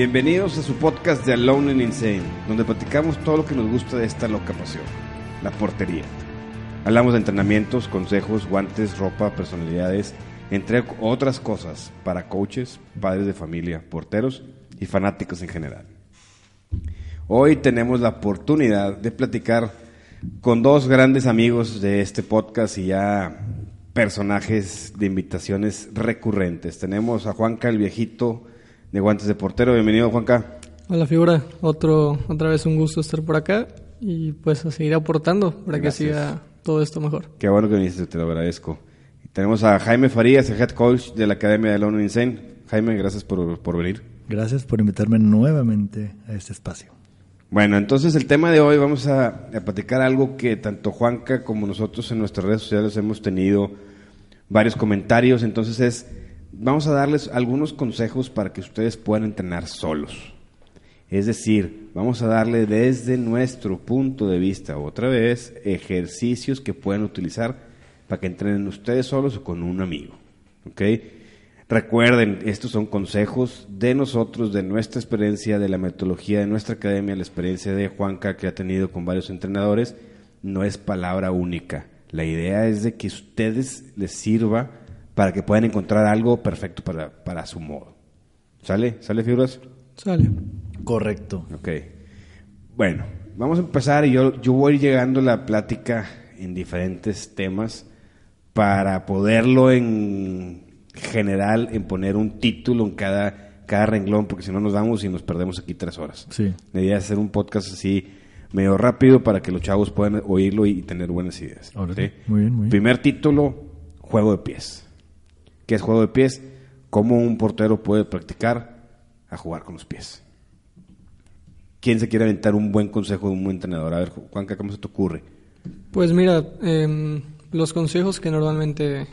Bienvenidos a su podcast de Alone and Insane, donde platicamos todo lo que nos gusta de esta loca pasión, la portería. Hablamos de entrenamientos, consejos, guantes, ropa, personalidades, entre otras cosas para coaches, padres de familia, porteros y fanáticos en general. Hoy tenemos la oportunidad de platicar con dos grandes amigos de este podcast y ya personajes de invitaciones recurrentes. Tenemos a Juanca el viejito de Guantes de Portero. Bienvenido, Juanca. Hola, figura. Otro, otra vez un gusto estar por acá y pues a seguir aportando para que siga todo esto mejor. Qué bueno que viniste, te lo agradezco. Tenemos a Jaime Farías, el head coach de la Academia de London Insane. Jaime, gracias por, por venir. Gracias por invitarme nuevamente a este espacio. Bueno, entonces el tema de hoy vamos a, a, platicar algo que tanto Juanca como nosotros en nuestras redes sociales hemos tenido varios comentarios. Entonces es vamos a darles algunos consejos para que ustedes puedan entrenar solos. Es decir, vamos a darle desde nuestro punto de vista, otra vez, ejercicios que pueden utilizar para que entrenen ustedes solos o con un amigo. Recuerden, estos son consejos de nosotros, de nuestra experiencia, de la metodología de nuestra academia, la experiencia de Juanca que ha tenido con varios entrenadores. No es palabra única. La idea es de que ustedes les sirva para que puedan encontrar algo perfecto para, para su modo. ¿Sale? ¿Sale, figuras? Sale. Correcto. Ok. Bueno, vamos a empezar y yo, yo voy llegando a la plática en diferentes temas para poderlo en general, en poner un título en cada, cada renglón, porque si no nos vamos y nos perdemos aquí tres horas. Sí. La idea es hacer un podcast así medio rápido para que los chavos puedan oírlo y tener buenas ideas. Sí. Muy bien, muy bien. Primer título, juego de pies. ¿Qué es juego de pies? ¿Cómo un portero puede practicar a jugar con los pies? ¿Quién se quiere aventar un buen consejo de un buen entrenador? A ver, Juanca, ¿cómo se te ocurre? Pues mira, eh, los consejos que normalmente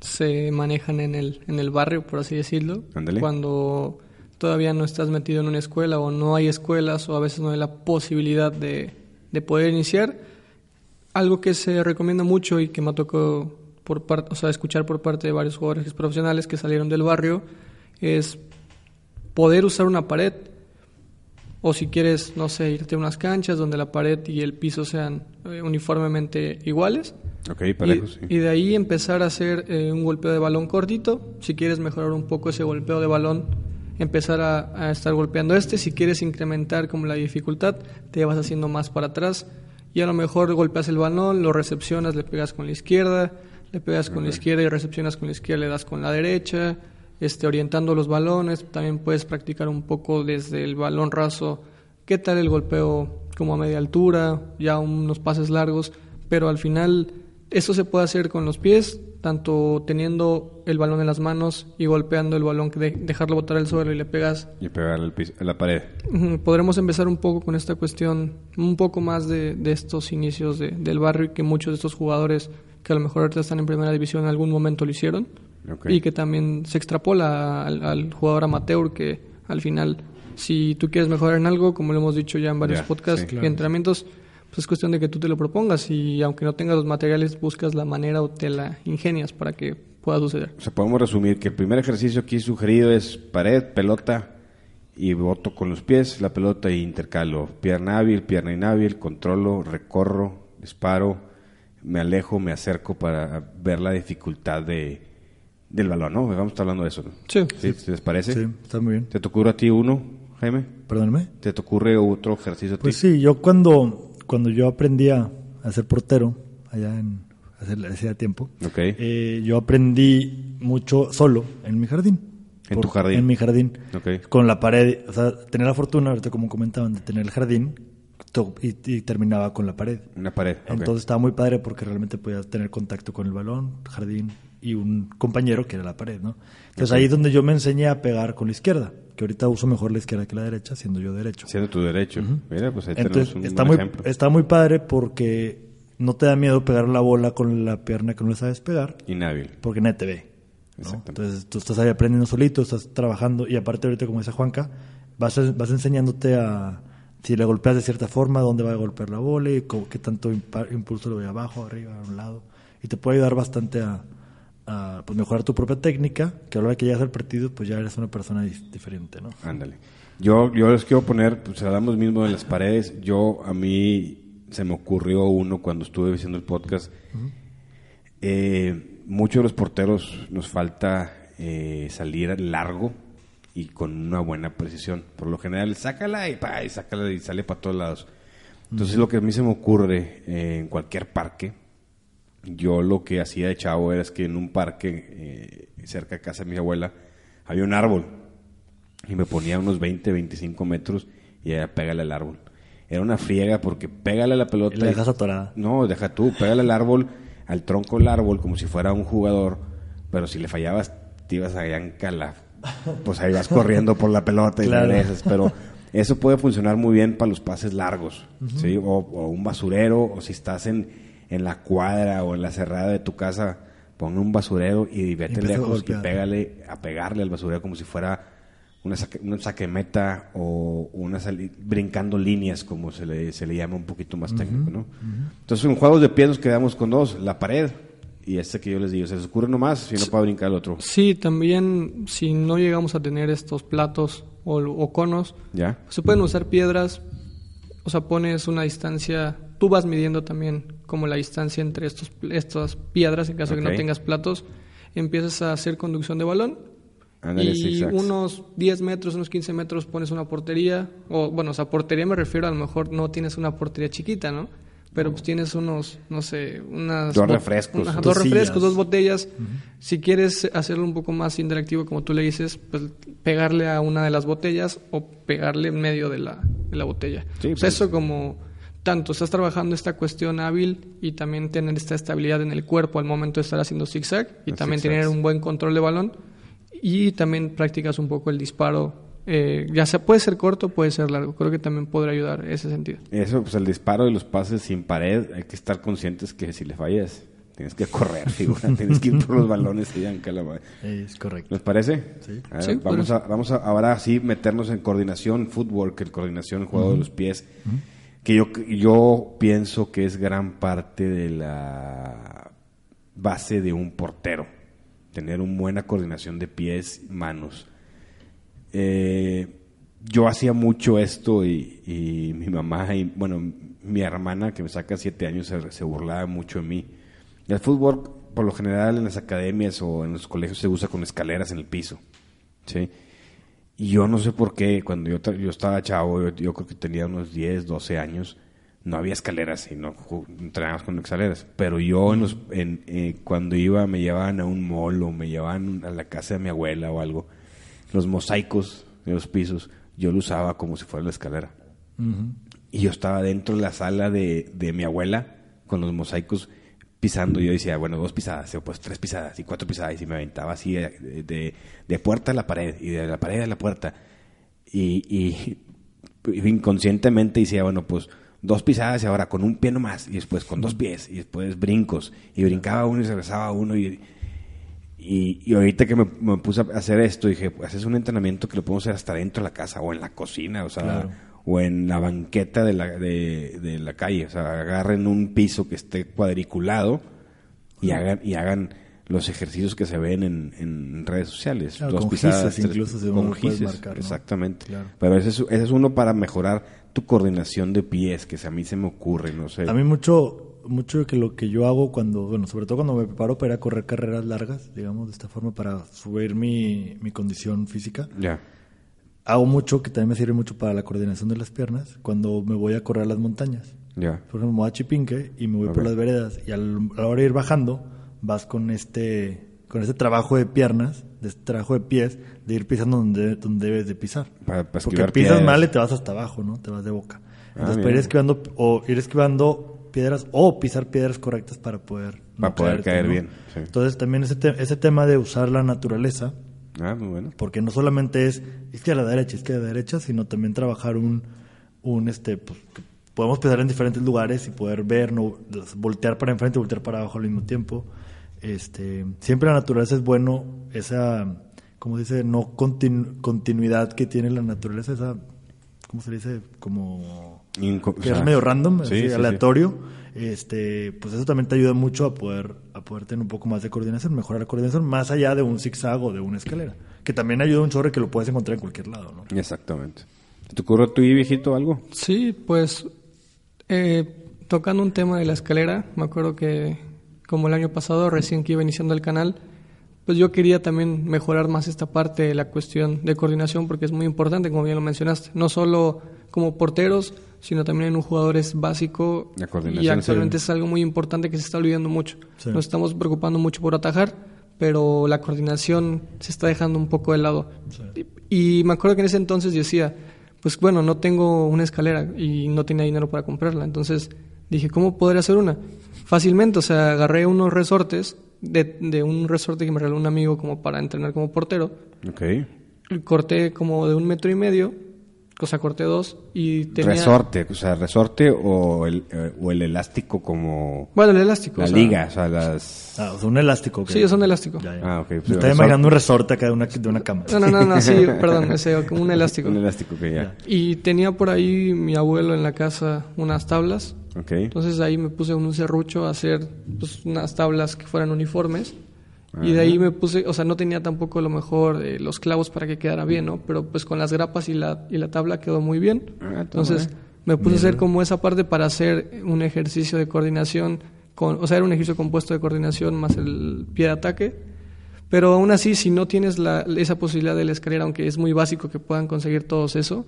se manejan en el, en el barrio, por así decirlo, Ándale. cuando todavía no estás metido en una escuela o no hay escuelas o a veces no hay la posibilidad de, de poder iniciar, algo que se recomienda mucho y que me tocó por parte, o sea, escuchar por parte de varios jugadores profesionales que salieron del barrio es poder usar una pared o si quieres, no sé, irte a unas canchas donde la pared y el piso sean eh, uniformemente iguales. Ok, parejos, y, sí. y de ahí empezar a hacer eh, un golpeo de balón cortito. Si quieres mejorar un poco ese golpeo de balón, empezar a, a, estar golpeando este. Si quieres incrementar como la dificultad, te vas haciendo más para atrás. Y a lo mejor golpeas el balón, lo recepcionas, le pegas con la izquierda, le pegas con okay. la izquierda y recepcionas con la izquierda, le das con la derecha, este, orientando los balones. También puedes practicar un poco desde el balón raso. ¿Qué tal el golpeo como a media altura? Ya unos pases largos. Pero al final, eso se puede hacer con los pies, tanto teniendo el balón en las manos y golpeando el balón, que de, dejarlo botar al suelo y le pegas. Y pegar el piso, la pared. Podremos empezar un poco con esta cuestión, un poco más de, de estos inicios de, del barrio y que muchos de estos jugadores que a lo mejor ahorita están en primera división en algún momento lo hicieron okay. y que también se extrapola al, al, jugador amateur que al final si tú quieres mejorar en algo como lo hemos dicho ya en varios yeah, podcasts sí, claro. y entrenamientos pues es cuestión de que tú te lo propongas y aunque no tengas los materiales buscas la manera o te la ingenias para que pueda suceder o sea podemos resumir que el primer ejercicio aquí sugerido es pared pelota y boto con los pies la pelota e intercalo pierna hábil pierna inhábil controlo recorro disparo me alejo, me acerco para ver la dificultad de, del balón, ¿no? Vamos a estar hablando de eso, ¿no? Sí. ¿Sí? ¿Sí ¿Les parece? Sí, está muy bien. ¿Te te ocurre a ti uno, Jaime? Perdóname. ¿Te te ocurre otro ejercicio a ti? Pues sí, yo cuando, cuando yo aprendí a, ser portero, allá en hace, hacía tiempo, okay. eh, yo aprendí mucho solo en mi jardín. ¿En Por, tu jardín? En mi jardín. Okay. Con la pared, o sea, tener la fortuna, ahorita como comentaban, de tener el jardín y, y terminaba con la pared. Una pared. ok. Entonces estaba muy padre porque realmente podías tener contacto con el balón, jardín y un compañero que era la pared, ¿no? Entonces ahí es donde yo me enseñé a pegar con la izquierda, que ahorita uso mejor la izquierda que la derecha, siendo yo derecho. Siendo tu derecho. Mira, pues ahí Entonces tenemos un está buen muy, ejemplo. está muy padre porque no te da miedo pegar la bola con la pierna que no le sabes pegar, Inhábil. porque nadie te ve. ¿no? Entonces tú estás ahí aprendiendo solito, estás trabajando y aparte ahorita como dice Juanca, vas, vas enseñándote a si le golpeas de cierta forma, dónde va a golpear la bola y cómo- qué tanto impulso le voy abajo, arriba, a un lado. Y te puede ayudar bastante a, a, pues, mejorar tu propia técnica, que a la hora que llegas al partido pues ya eres una persona diferente, ¿no? Ándale. Yo, yo les quiero poner, pues hablamos mismo de las paredes. Yo, a mí se me ocurrió uno cuando estuve haciendo el podcast. Eh, muchos de los porteros nos falta eh, salir largo y con una buena precisión. Por lo general, sácala y, pa, y sácala y sale para todos lados. Entonces, lo que a mí se me ocurre eh, en cualquier parque, yo lo que hacía de chavo era es que en un parque eh, cerca de casa de mi abuela había un árbol y me ponía unos 20, 25 metros y era pégale al árbol. Era una friega porque pégale a la pelota. La dejas atorada. No, deja tú, pégale al árbol, al tronco del árbol como si fuera un jugador, pero si le fallabas te ibas a la pues ahí vas corriendo por la pelota y Claro. regresas, pero eso puede funcionar muy bien para los pases largos, ¿sí? O, o un basurero, o si estás en, en la cuadra o en la cerrada de tu casa, pon un basurero y vete a lejos y pégale, a pegarle al basurero como si fuera una saque, un saquemeta o una sali- brincando líneas, como se le, se le llama un poquito más técnico, ¿no? Entonces, en juegos de pies nos quedamos con dos, la pared y este que yo les digo, se les ocurre nomás, si no para brincar el otro. Sí, también si no llegamos a tener estos platos o, o conos, ¿Ya? se pueden usar piedras, o sea, pones una distancia, tú vas midiendo también como la distancia entre estos, estas piedras en caso de que no tengas platos, empiezas a hacer conducción de balón y zigzags. unos 10 metros, unos 15 metros pones una portería, o bueno, o sea, portería me refiero a lo mejor no tienes una portería chiquita, ¿no? Pero pues tienes unos, no sé, unas... Dos refrescos. Ajá, Dos dos refrescos, dos botellas. Si quieres hacerlo un poco más interactivo, como tú le dices, pues pegarle a una de las botellas o pegarle en medio de la, de la botella. Sí, sea, pues. eso como tanto estás trabajando esta cuestión hábil y también tener esta estabilidad en el cuerpo al momento de estar haciendo zigzag y Los también zigzags. tener un buen control de balón y también practicas un poco el disparo. eh, ya sea puede ser corto, puede ser largo. Creo que también podrá ayudar en ese sentido. Eso, pues el disparo y los pases sin pared, hay que estar conscientes que si le fallas, tienes que correr, figura, tienes que ir por los balones y ya, la madre. Es correcto. ¿Les parece? Sí. A ver, Sí, vamos, a, vamos a ahora sí meternos en coordinación, footwork, en coordinación, el juego de los pies, que yo, yo pienso que es gran parte de la base de un portero, tener una buena coordinación de pies, manos. Eh, yo hacía mucho esto y, mi mamá y, bueno, mi hermana que me saca siete años se burlaba mucho de mí. El fútbol, por lo general, en las academias o en los colegios se usa con escaleras en el piso. ¿sí? Y yo no sé por qué, cuando yo, yo estaba chavo, yo, yo creo que tenía unos 10, 12 años, no había escaleras y no entrenábamos con escaleras. Pero yo, en los, en, eh, cuando iba, me llevaban a un mall o me llevaban a la casa de mi abuela o algo, los mosaicos de los pisos, yo lo usaba como si fuera la escalera. Y yo estaba dentro de la sala de, de mi abuela con los mosaicos pisando. Yo decía, bueno, dos pisadas, o pues tres pisadas y cuatro pisadas. Y me aventaba así de, de- puerta a la pared y de la pared a la puerta. Y, y- inconscientemente decía, bueno, pues dos pisadas y ahora con un pie nomás. Y después con dos pies y después brincos. Y brincaba uno y regresaba uno. Y, y, ahorita que me, me puse a hacer esto, dije, pues es un entrenamiento que lo podemos hacer hasta dentro de la casa o en la cocina, o sea, Claro. O en la banqueta de la, de, de la calle. O sea, agarren un piso que esté cuadriculado y hagan, y hagan los ejercicios que se ven en, en redes sociales. Claro, Dos con pisadas, gises tres- incluso, uno con gises, marcar, ¿no? exactamente. Claro. Pero ese es, ese es uno para mejorar tu coordinación de pies, que a mí se me ocurre, no sé. A mí mucho, mucho que lo que yo hago cuando, bueno, sobre todo cuando me preparo para ir a correr carreras largas, digamos, de esta forma para subir mi, mi condición física, Ya. Hago mucho que también me sirve mucho para la coordinación de las piernas cuando me voy a correr a las montañas. Ya. Por ejemplo, me voy a Chipinque y me voy por Ok. las veredas y al- a la hora de ir bajando vas con este con este trabajo de piernas, de este trabajo de pies, de ir pisando donde, donde debes de pisar. Para- para Porque pisas piedras. mal y te vas hasta abajo, ¿no? Te vas de boca. Entonces, mira. para ir esquivando, o ir esquivando piedras, o pisar piedras correctas para poder... Para poder caer bien, sí. Entonces, también ese, te- ese tema de usar la naturaleza, Ah, muy bueno. porque no solamente es izquierda, derecha, izquierda, derecha, sino también trabajar un, un este, pues, que podemos pensar en diferentes lugares y poder ver, no, voltear para enfrente, voltear para abajo al mismo tiempo. Este, siempre la naturaleza es bueno, esa, como dice, no continu- continuidad que tiene la naturaleza, esa, ¿cómo se dice? Como Inco- o que sea, es medio random, sí, así, sí, sí. Este, pues eso también te ayuda mucho a poder, a poder tener un poco más de coordinación, mejorar la coordinación, más allá de un zigzag o de una escalera, que también ayuda un chorro que lo puedes encontrar en cualquier lado, ¿no? Exactamente. ¿Te ocurre a tu viejito algo? Sí, pues eh, tocando un tema de la escalera, me acuerdo que como el año pasado, recién que iba iniciando el canal, pues yo quería también mejorar más esta parte de la cuestión de coordinación porque es muy importante, como bien lo mencionaste, no solo como porteros, sino también en un jugador es básico La coordinación, y actualmente sí. es algo muy importante que se está olvidando mucho. Sí. Nos estamos preocupando mucho por atajar, pero la coordinación se está dejando un poco de lado. Y, y me acuerdo que en ese entonces decía, pues bueno, no tengo una escalera y no tenía dinero para comprarla. Entonces dije, ¿cómo podría hacer una? Fácilmente, o sea, agarré unos resortes de, de un resorte que me regaló un amigo como para entrenar como portero. Ok. Corté como de un metro y medio, o sea, corté dos y tenía... Resorte, o sea, resorte o el, eh, o el elástico como Bueno, el elástico. la o sea, liga, o sea, las... Ah, o sea, un elástico. que- Sí, es un elástico. Ya, ya. Ah, ok. Pues, estaba imaginando un resorte acá de una, de una cama. No, no, no, no, sí, perdón, ese, como un elástico. Un elástico que ya. Y tenía por ahí mi abuelo en la casa unas tablas. Ok. Entonces ahí me puse un serrucho a hacer pues, unas tablas que fueran uniformes. Y de ahí me puse, o sea, no tenía tampoco a lo mejor eh, los clavos para que quedara bien, ¿no? Pero pues con las grapas y la, y la tabla quedó muy bien. Ah, Entonces me puse a hacer como esa parte para hacer un ejercicio de coordinación, con, o sea, era un ejercicio compuesto de coordinación más el pie de ataque. Pero aún así, si no tienes la, esa posibilidad de la escalera, aunque es muy básico que puedan conseguir todos eso,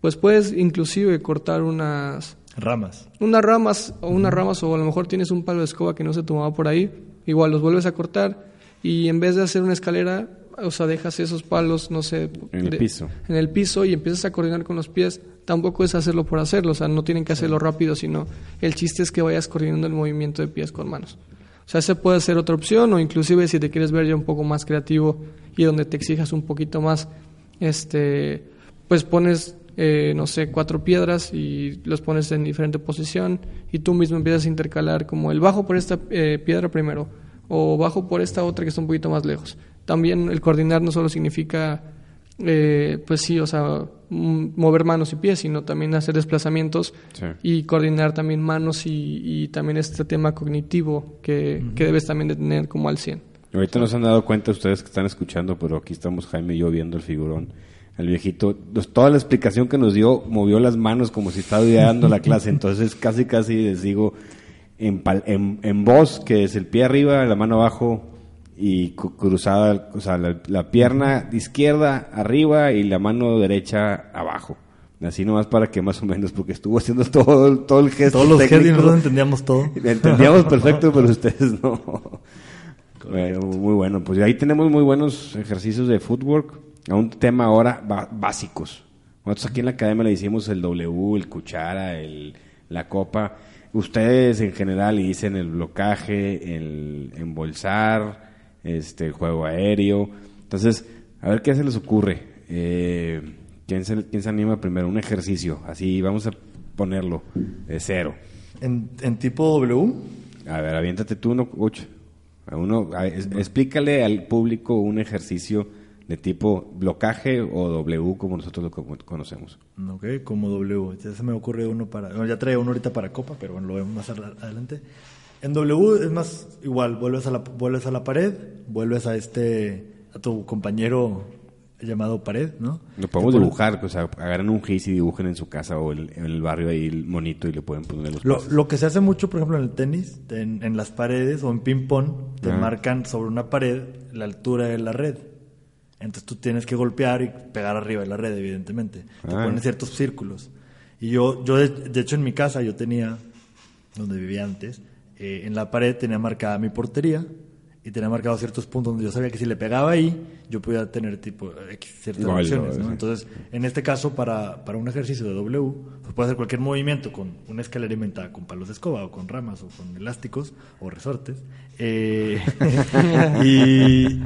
pues puedes inclusive cortar unas, Ramas. unas ramas o unas ramas o a lo mejor tienes un palo de escoba que no se tomaba por ahí, igual los vuelves a cortar y en vez de hacer una escalera, o sea, dejas esos palos, no sé, En el piso. en el piso y empiezas a coordinar con los pies, tampoco es hacerlo por hacerlo, o sea, no tienen que hacerlo rápido, sino el chiste es que vayas coordinando el movimiento de pies con manos. O sea, esa puede ser otra opción o inclusive si te quieres ver ya un poco más creativo y donde te exijas un poquito más, este, pues pones, eh, no sé, cuatro piedras y los pones en diferente posición y tú mismo empiezas a intercalar como el bajo por esta eh, piedra primero o bajo por esta otra que está un poquito más lejos. También el coordinar no solo significa, eh, pues sí, o sea, mm, mover manos y pies, sino también hacer desplazamientos Sí. y coordinar también manos y, y también este tema cognitivo que, que debes también de tener como al 100. Ahorita no se han dado cuenta ustedes que están escuchando, pero aquí estamos Jaime y yo viendo el figurón. El viejito, pues, toda la explicación que nos dio, movió las manos como si estaba dando la clase. Entonces, casi, casi les digo en, en, en voz, que es el pie arriba, la mano abajo y cruzada, o sea, la, la pierna izquierda arriba y la mano derecha abajo. Así nomás para que más o menos, porque estuvo haciendo todo, todo el gesto Todos los gestos y técnico. nosotros entendíamos todo. Entendíamos perfecto, pero ustedes no. Bueno, muy bueno. Pues ahí tenemos muy buenos ejercicios de footwork. A un tema ahora básicos. Nosotros aquí en la academia le hicimos el W, el cuchara, el, la copa. Ustedes en general dicen el blocaje, el embolsar, este, el juego aéreo. Entonces, a ver qué se les ocurre. Eh, ¿quién, se, ¿Quién se anima primero? Un ejercicio. Así vamos a ponerlo de cero. En, en tipo W, A ver, aviéntate tú uno, Uch. A uno, a- es- explícale al público un ejercicio de tipo blocaje o W como nosotros lo co- conocemos. ok, como W. Ya se me ocurre uno para. bueno, ya traía uno ahorita para Copa, pero bueno, lo vemos más ad- adelante. En W es más igual, vuelves a la, vuelves a la pared, vuelves a este, a tu compañero llamado pared, ¿no? Lo podemos dibujar, o sea, agarran un gis y dibujen en su casa o el- en el barrio ahí el monito y le pueden poner los Lo, pases. lo que se hace mucho, por ejemplo, en el tenis, en, en las paredes o en ping-pong, te Ah. marcan sobre una pared la altura de la red. Entonces tú tienes que golpear y pegar arriba de la red, evidentemente. Te Ah. ponen ciertos círculos. Y yo, yo de, de hecho, en mi casa, yo tenía, donde vivía antes, eh, en la pared tenía marcada mi portería y tenía marcados ciertos puntos donde yo sabía que si le pegaba ahí, yo podía tener tipo X ciertas opciones. Entonces, en este caso, para, para un ejercicio de W, pues puede hacer cualquier movimiento con una escalera inventada con palos de escoba o con ramas o con elásticos o resortes. Eh, y,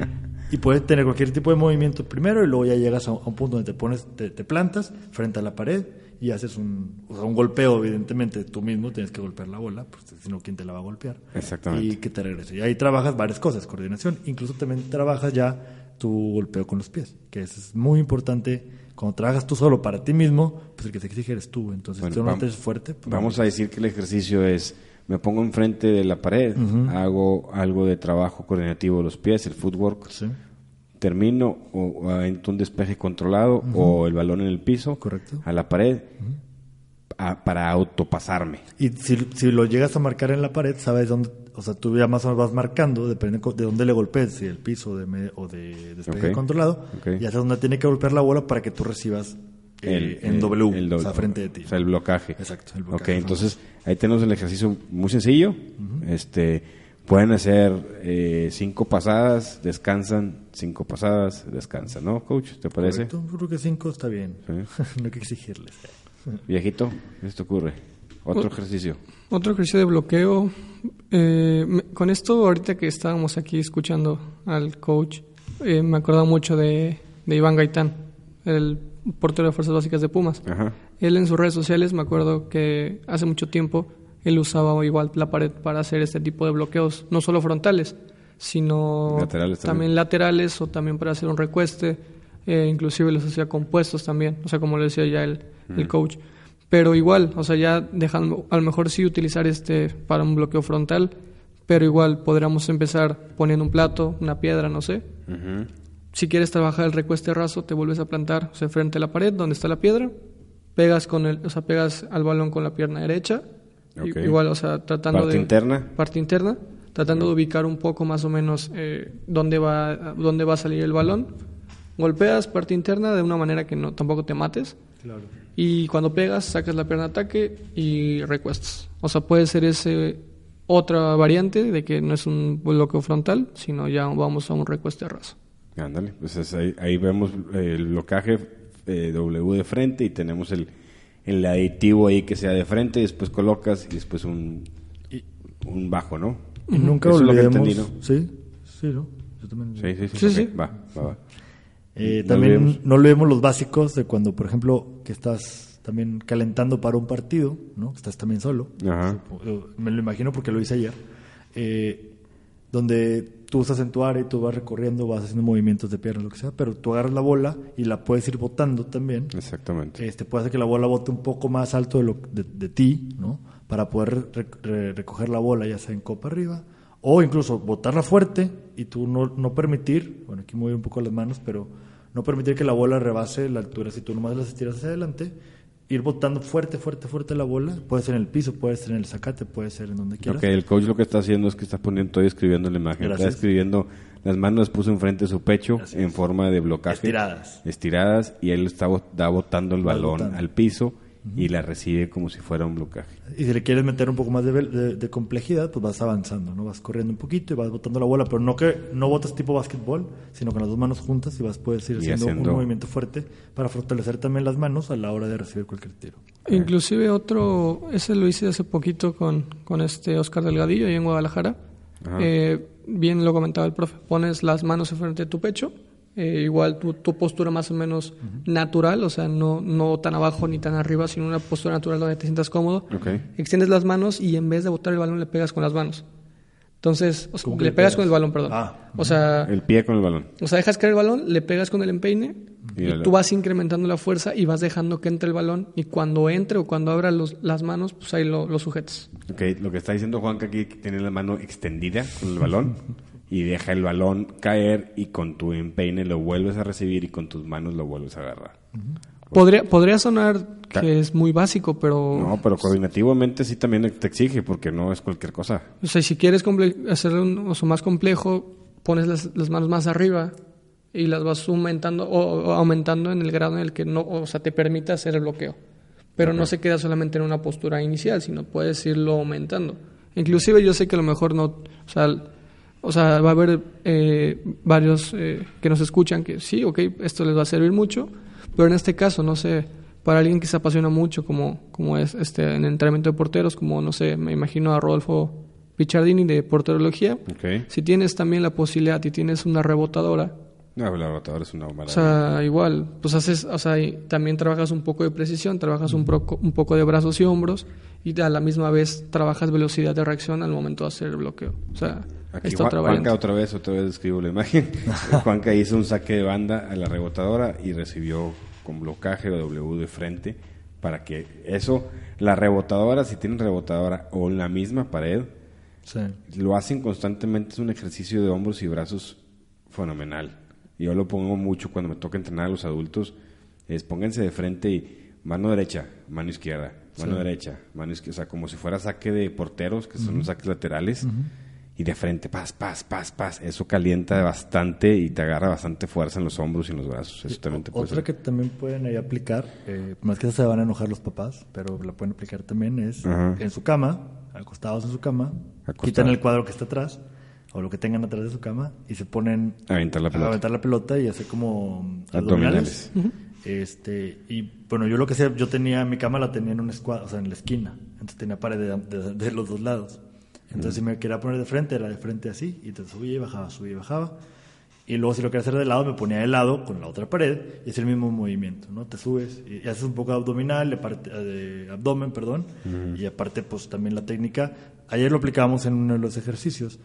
y puedes tener cualquier tipo de movimiento primero y luego ya llegas a un, punto donde te pones, te, te plantas frente a la pared y haces un, o sea, un golpeo, evidentemente, tú mismo tienes que golpear la bola, pues si no, ¿quién te la va a golpear? Exactamente. Y que te regrese. Y ahí trabajas varias cosas, coordinación, incluso también trabajas ya tu golpeo con los pies, que eso es muy importante. Cuando trabajas tú solo para ti mismo, pues el que te exige eres tú. Entonces, Bueno, si tú no vam- te eres fuerte, pues, Vamos a decir que el ejercicio es, me pongo enfrente de la pared, hago algo de trabajo coordinativo de los pies, el footwork, Sí, termino o, o un despeje controlado o el balón en el piso Correcto. a la pared a- para autopasarme. Y si, si lo llegas a marcar en la pared, sabes dónde, o sea, tú ya más o menos vas marcando, dependiendo de dónde le golpees, si el piso de me- o de despegue Ok. controlado, Ok. ya sabes dónde tiene que golpear la bola para que tú recibas eh, en el- W, el o sea, frente de ti. O sea, el blocaje. Exacto, el Ok, blocaje. entonces ahí tenemos el ejercicio muy sencillo. Este pueden hacer eh, cinco pasadas, descansan, cinco pasadas, descansan, ¿no, coach? ¿Te parece? Correcto, Yo creo que cinco está bien. Sí. no hay que exigirles. Viejito, ¿qué te ocurre? Otro ejercicio. Otro ejercicio de bloqueo. eh, me- con esto, ahorita que estábamos aquí escuchando al coach, eh, me acordaba mucho de, de Iván Gaitán, el portero de Fuerzas Básicas de Pumas. Ajá. Él en sus redes sociales, me acuerdo que hace mucho tiempo, él usaba igual la pared para hacer este tipo de bloqueos, no solo frontales, sino Laterales también. laterales o también para hacer un recueste, eh, inclusive los hacía compuestos también, o sea, como le decía ya el, el coach. Pero igual, o sea, ya dejando, a lo mejor sí utilizar este para un bloqueo frontal, pero igual podríamos empezar poniendo un plato, una piedra, no sé, Ujú. Si quieres trabajar el recueste raso, te vuelves a plantar o sea, frente a la pared donde está la piedra, pegas con el, o sea, pegas al balón con la pierna derecha, igual, o sea, tratando Parte de interna. parte interna, tratando de ubicar un poco más o menos eh, dónde va dónde va a salir el balón. Golpeas parte interna de una manera que no tampoco te mates. Claro. Y cuando pegas, sacas la pierna de ataque y recuestas. O sea, puede ser ese otra variante de que no es un bloqueo frontal, sino ya vamos a un recueste raso. Ándale, pues es ahí, ahí vemos eh, el blocaje eh, W de frente y tenemos el, el aditivo ahí que sea de frente, y después colocas y después un, un bajo, ¿no? Y nunca Eso es lo que entendí, ¿no? Sí, sí, ¿no? Yo también. Sí, sí, sí. Sí, ok, sí. Va, va, va. Eh, No también olvidemos. no olvidemos los básicos de cuando, por ejemplo, que estás también calentando para un partido, ¿no? Que Estás también solo. Ajá. Me lo imagino porque lo hice ayer. eh, donde tú estás en tu área y tú vas recorriendo, vas haciendo movimientos de piernas, lo que sea, pero tú agarras la bola y la puedes ir botando también. Exactamente. Este, puede hacer que la bola bote un poco más alto de, lo, de, de ti, ¿no? Para poder re- re- recoger la bola, ya sea en copa arriba, o incluso botarla fuerte y tú no, no permitir, bueno, aquí mueve un poco las manos, pero no permitir que la bola rebase la altura. Si tú nomás las estiras hacia adelante, ir botando fuerte, fuerte, fuerte la bola, puede ser en el piso, puede ser en el zacate, puede ser en donde quieras. Ok, el coach lo que está haciendo es que está poniendo, estoy escribiendo la imagen, Gracias. está escribiendo, las manos las puso enfrente de su pecho Así en forma de blocaje. Estiradas. Estiradas y él está da botando el balón botando. al piso y la recibe como si fuera un blocaje. Y si le quieres meter un poco más de, de- de complejidad, pues vas avanzando, ¿no? Vas corriendo un poquito y vas botando la bola, pero no que no botas tipo básquetbol, sino con las dos manos juntas y vas puedes ir haciendo, haciendo- un movimiento fuerte para fortalecer también las manos a la hora de recibir cualquier tiro. Inclusive otro, ese lo hice hace poquito con, con este Oscar Delgadillo ahí en Guadalajara. Eh, bien lo comentaba el profe, pones las manos enfrente de tu pecho, eh, igual tu, tu postura más o menos natural, o sea, no, no tan abajo ni tan arriba, sino una postura natural donde te sientas cómodo. Extiendes las manos y en vez de botar el balón le pegas con las manos. Entonces, o sea, ¿Cómo le pegas pegas? con el balón, perdón. Ah. O sea, El pie con el balón. o sea, dejas caer el balón, le pegas con el empeine Y y, tú vas incrementando la fuerza y vas dejando que entre el balón y cuando entre o cuando abra los- las manos, pues ahí lo, lo sujetas. Ok, lo que está diciendo aquí que tiene la mano extendida con el balón y deja el balón caer y con tu empeine lo vuelves a recibir y con tus manos lo vuelves a agarrar. Podría, podría sonar que es muy básico, pero, No, pero coordinativamente sí también te exige porque no es cualquier cosa. o sea, si quieres hacerlo un oso más complejo, pones las, las manos más arriba y las vas aumentando o, o aumentando en el grado en el que no, o sea, te permite hacer el bloqueo. Pero no se queda solamente en una postura inicial, sino puedes irlo aumentando. Inclusive yo sé que a lo mejor no, o sea, o sea, va a haber eh, varios eh, que nos escuchan que sí, ok, esto les va a servir mucho, pero en este caso, no sé, para alguien que se apasiona mucho, como, como es este en entrenamiento de porteros, como, no sé, me imagino a Rodolfo Pichardini de porterología, Ok. si tienes también la posibilidad y tienes una rebotadora, No, la rotadora es una maravilla. o sea, igual, pues haces, o sea, también trabajas un poco de precisión, trabajas un, poco un poco de brazos y hombros y a la misma vez trabajas velocidad de reacción al momento de hacer el bloqueo. O sea, Aquí Juan- otra Juanca otra vez, otra vez escribo la imagen. Juanca hizo un saque de banda a la rebotadora y recibió con blocaje de W de frente para que eso, la rebotadora, si tienen rebotadora o en la misma pared, Sí. lo hacen constantemente, es un ejercicio de hombros y brazos fenomenal. Yo lo pongo mucho cuando me toca entrenar a los adultos, es pónganse de frente y mano derecha, mano izquierda, mano derecha, mano izquierda, o sea, como si fuera saque de porteros, que son los saques laterales, y de frente, paz, paz, paz, paz, eso calienta bastante y te agarra bastante fuerza en los hombros y en los brazos, eso también te puede Otra ser. que también pueden ahí aplicar, eh, más que se van a enojar los papás, pero la pueden aplicar también es Ajá. en su cama, acostados en su cama, Acostado. quitan el cuadro que está atrás o lo que tengan atrás de su cama y se ponen Aventar la pelota. a aventar la pelota y hacer como Abdominales. abdominales. Este, y bueno, yo lo que hacía, yo tenía mi cama la tenía en un escuadro, o sea, en la esquina, entonces tenía pared de, de- de los dos lados. Entonces si me quería poner de frente, era de frente así, y te subía y bajaba, subía y bajaba. Y luego si lo quería hacer de lado, me ponía de lado con la otra pared y es el mismo movimiento, ¿no? Te subes y, y haces un poco de abdominal, de, parte- de abdomen, perdón, y aparte pues también la técnica. Ayer lo aplicábamos en uno de los ejercicios.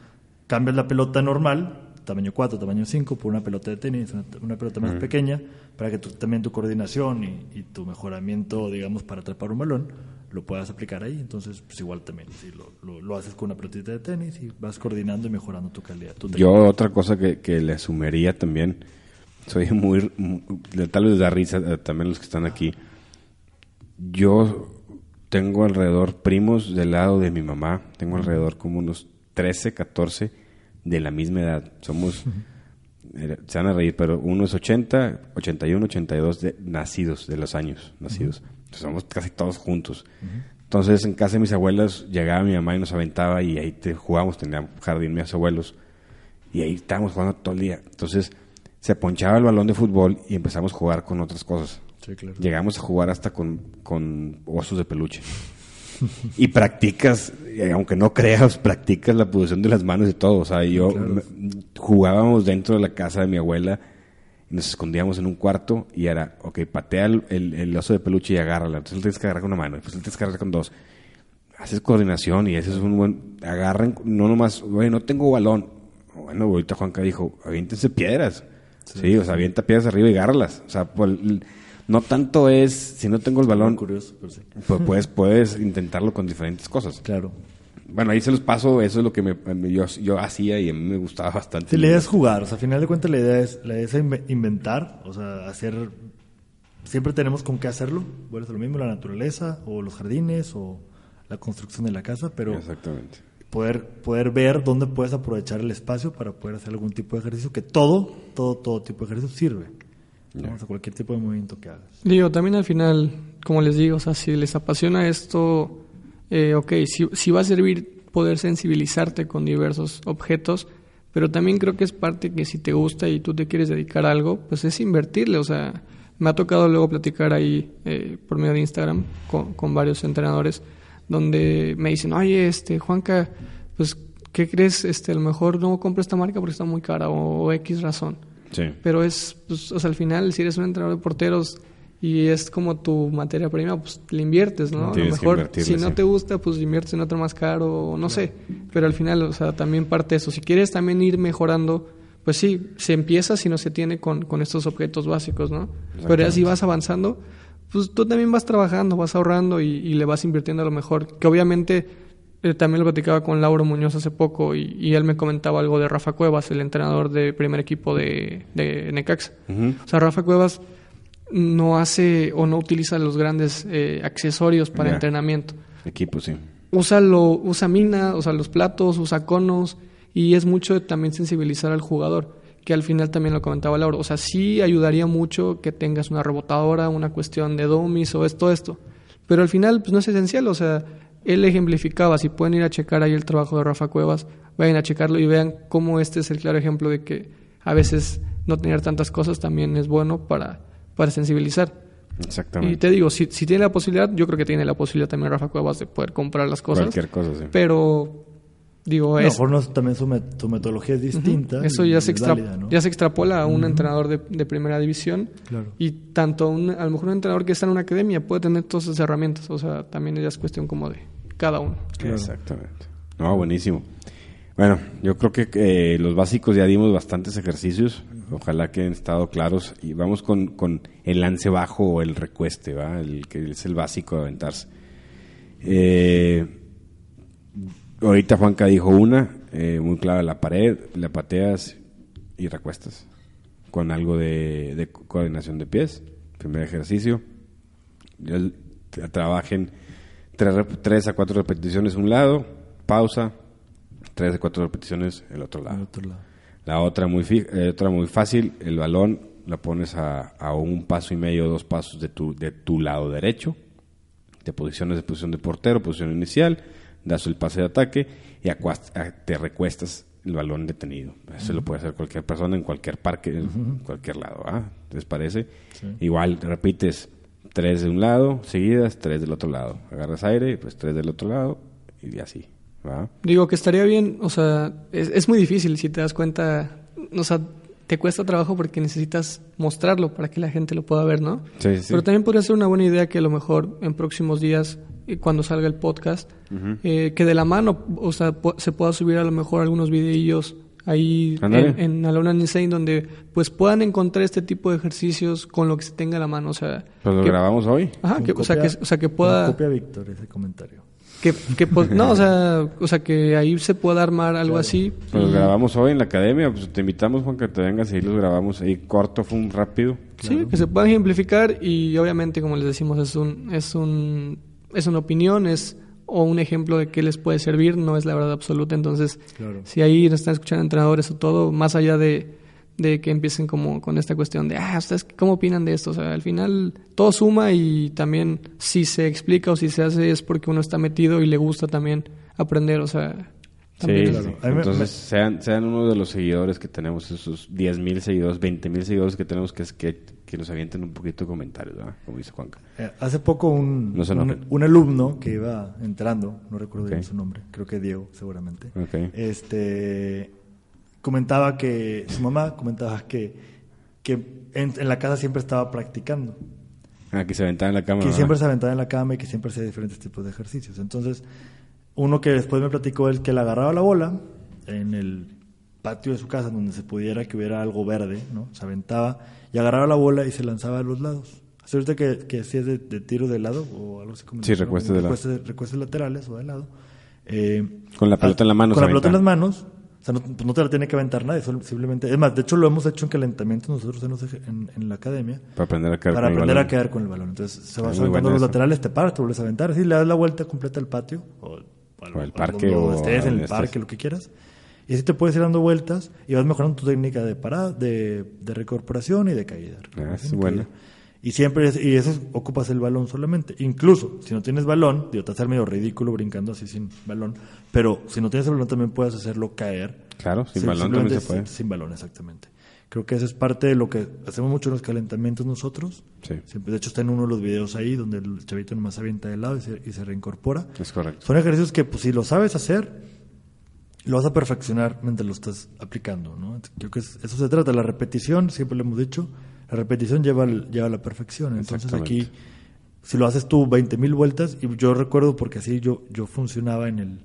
Cambias la pelota normal, tamaño 4, tamaño 5, por una pelota de tenis, una, una pelota más pequeña, para que también tu coordinación y, y tu mejoramiento, digamos, para atrapar un balón, lo puedas aplicar ahí. Entonces, pues igual también, si lo, lo, lo haces con una pelotita de tenis y vas coordinando y mejorando tu calidad. tu Yo otra cosa que, que le asumiría también, soy muy, muy- tal vez da risa eh, también los que están aquí. Yo tengo alrededor primos del lado de mi mamá, tengo alrededor como unos 13, 14 de la misma edad. Somos, eh, se van a reír, pero uno es 80, 81, 82 de, nacidos, de los años nacidos. Somos casi todos juntos. Entonces en casa de mis abuelas llegaba mi mamá y nos aventaba y ahí te jugábamos, tenía jardín mis abuelos y ahí estábamos jugando todo el día. Entonces se ponchaba el balón de fútbol y empezamos a jugar con otras cosas. Sí, claro. Llegamos a jugar hasta con, con osos de peluche. y practicas, eh, aunque no creas, practicas la posición de las manos y todo. O sea, yo me- jugábamos dentro de la casa de mi abuela nos escondíamos en un cuarto y era, ok, patea el, el- el oso de peluche y agárrala. Entonces lo tienes que agarrar con una mano, después lo tienes que agarrar con dos. Haces coordinación y ese es un buen... Agarren, no nomás, güey, no tengo balón. Bueno, ahorita Juanca dijo, aviéntense piedras. Sí, o sea, avienta piedras arriba y agárralas. O sea, por no tanto es, si no tengo el balón, Muy curioso, pero sí. pues puedes, puedes intentarlo con diferentes cosas. Claro. Bueno, ahí se los paso, eso es lo que me, me- yo, yo hacía y a mí me gustaba bastante. Sí, la idea es jugar, o sea, al final de cuentas la idea es, la idea es inve- inventar, o sea, hacer, siempre tenemos con qué hacerlo, bueno, es lo mismo la naturaleza, o los jardines, o la construcción de la casa, pero Exactamente. poder, poder ver dónde puedes aprovechar el espacio para poder hacer algún tipo de ejercicio, que todo, todo, todo tipo de ejercicio sirve, ¿no? O sea, cualquier tipo de movimiento que hagas. Digo, también al final, como les digo, o sea, si les apasiona esto, eh, ok, si, si va a servir poder sensibilizarte con diversos objetos, pero también creo que es parte que si te gusta y tú te quieres dedicar a algo, pues es invertirle, o sea, me ha tocado luego platicar ahí eh, por medio de Instagram con, con varios entrenadores donde me dicen, oye, este, Juanca, pues, ¿qué crees? Este, a lo mejor no compro esta marca porque está muy cara o, o X razón. Sí. Pero es, pues, o sea, al final, si eres un entrenador de porteros y es como tu materia prima, pues le inviertes, ¿no? A lo mejor, si no sí. te gusta, pues inviertes en otro más caro, no sé. Pero al final, o sea, también parte de eso. Si quieres también ir mejorando, pues sí, se empieza si no se tiene con, con estos objetos básicos, ¿no? Pero ya si vas avanzando, pues tú también vas trabajando, vas ahorrando y, y le vas invirtiendo a lo mejor. Que obviamente eh, también lo platicaba con Lauro Muñoz hace poco y, y él me comentaba algo de Rafa Cuevas, el entrenador de primer equipo de, de Necaxa. O sea, Rafa Cuevas no hace o no utiliza los grandes eh, accesorios para entrenamiento. Equipo, sí. Usa, lo, usa mina, usa los platos, usa conos y es mucho de también sensibilizar al jugador, que al final también lo comentaba Lauro. O sea, sí ayudaría mucho que tengas una rebotadora, una cuestión de dummies o esto, esto. Pero al final pues no es esencial, o sea, él ejemplificaba, si pueden ir a checar ahí el trabajo de Rafa Cuevas, vayan a checarlo y vean cómo este es el claro ejemplo de que a veces no tener tantas cosas también es bueno para, para sensibilizar. Exactamente. Y te digo, si, si tiene la posibilidad, yo creo que tiene la posibilidad también Rafa Cuevas de poder comprar las cosas. Cualquier cosa, sí. Pero, digo, A lo es, mejor no- también su, met- su metodología es distinta. eso ya se, es extra- válida, ¿no? ya se extrapola a un entrenador de, de primera división. Claro. Y tanto un- a lo mejor un entrenador que está en una academia puede tener todas esas herramientas. O sea, también ya es cuestión como de cada uno. Exactamente. No, buenísimo. Bueno, yo creo que eh, los básicos ya dimos bastantes ejercicios. Ojalá que hayan estado claros. Y vamos con, con el lance bajo o el recueste, ¿va? El que es el básico de aventarse. Eh, ahorita Juanca dijo una, eh, muy clara, la pared, la pateas y recuestas. Con algo de, coordinación de pies. Primer ejercicio. El- tra- trabajen tres, a cuatro repeticiones un lado, pausa, tres a cuatro repeticiones el otro lado. Al otro lado. La otra muy, eh, otra muy fácil, el balón la pones a, a un paso y medio, dos pasos de tu, de tu lado derecho, te posicionas de posición de portero, posición inicial, das el pase de ataque y te recuestas el balón detenido. Eso lo puede hacer cualquier persona en cualquier parque, en cualquier lado. ¿ah? ¿Les parece? Igual repites tres de un lado, seguidas, tres del otro lado. Agarras aire, pues tres del otro lado y así. ¿Va? Digo que estaría bien, o sea, es, es muy difícil si te das cuenta, o sea, te cuesta trabajo porque necesitas mostrarlo para que la gente lo pueda ver, ¿no? Sí, sí. Pero también podría ser una buena idea que a lo mejor en próximos días, eh, cuando salga el podcast, eh, que de la mano, o sea, se pueda subir a lo mejor algunos videillos ahí en, en Alona Insane donde pues puedan encontrar este tipo de ejercicios con lo que se tenga a la mano, o sea, Pues lo que- grabamos hoy. Ajá, que, o, sea, que, copia- o sea, que pueda... Copia Víctor ese comentario. Que, que pues, no, o sea, o sea, que ahí se pueda armar algo así. Pues los grabamos hoy en la academia, pues te invitamos Juan que te vengas y los grabamos ahí corto, fue un rápido. Sí, que se puedan ejemplificar y obviamente, como les decimos, es un, es un, es una opinión, es o un ejemplo de qué les puede servir, no es la verdad absoluta. Entonces, Claro. si ahí nos están escuchando entrenadores o todo, más allá de, de que empiecen como con esta cuestión de, ah, ¿ustedes cómo opinan de esto? O sea, al final todo suma y también si se explica o si se hace es porque uno está metido y le gusta también aprender, o sea, también Sí, Entonces, sean, sean uno de los seguidores que tenemos, esos 10 mil seguidores, 20 mil seguidores que tenemos, que, es que, que nos avienten un poquito de comentarios, ¿verdad? Como dice Juanca. Eh, hace poco un, No un, alumno que iba entrando, no recuerdo bien su nombre, creo que Diego seguramente, Ok. este comentaba que su mamá comentaba que, que en, en la casa siempre estaba practicando, Ah, que se aventaba en la cama. que ¿verdad? siempre se aventaba en la cama y que siempre hacía diferentes tipos de ejercicios. Entonces, uno que después me platicó es que le agarraba la bola en el patio de su casa donde se pudiera que hubiera algo verde, ¿no? Se aventaba y agarraba la bola y se lanzaba a los lados. Así ahorita que, que si es de, de tiro de lado o algo así como Sí, recuestes de lado. recuestes laterales o de lado. Eh, Con la pelota en la mano Con se la pelota en las manos. O sea, no, pues no te la tiene que aventar nadie, simplemente. Es más, de hecho lo hemos hecho en calentamientos nosotros en, en, la academia Para aprender a caer para con el aprender a balón. quedar con el balón. Entonces se va muy saltando buena los laterales, te paras, te vuelves a aventar, así le das la vuelta completa al patio o, al- O al- parque, o estés, a en el parque, lo que quieras. Y así te puedes ir dando vueltas y vas mejorando tu técnica de parada, de, de recorporación y de caída. Ah, es buena. caída. Y siempre, es- y eso ocupas el balón solamente. Incluso, si no tienes balón, digo, te hacer medio ridículo brincando así sin balón, pero si no tienes el balón también puedes hacerlo caer. Claro, sin balón también se puede. Sin, sin balón, exactamente. Creo que eso es parte de lo que hacemos mucho en los calentamientos nosotros. Sí. Siempre, de hecho, está en uno de los videos ahí donde el chavito nomás se avienta de lado y se, y se reincorpora. Es correcto. Son ejercicios que, pues, si lo sabes hacer, lo vas a perfeccionar mientras lo estás aplicando, ¿no? Creo que es- eso se trata. La repetición, siempre lo hemos dicho, la repetición lleva, lleva a la perfección. Entonces aquí, si lo haces tú 20 mil vueltas, y yo recuerdo porque así yo, yo funcionaba en, el,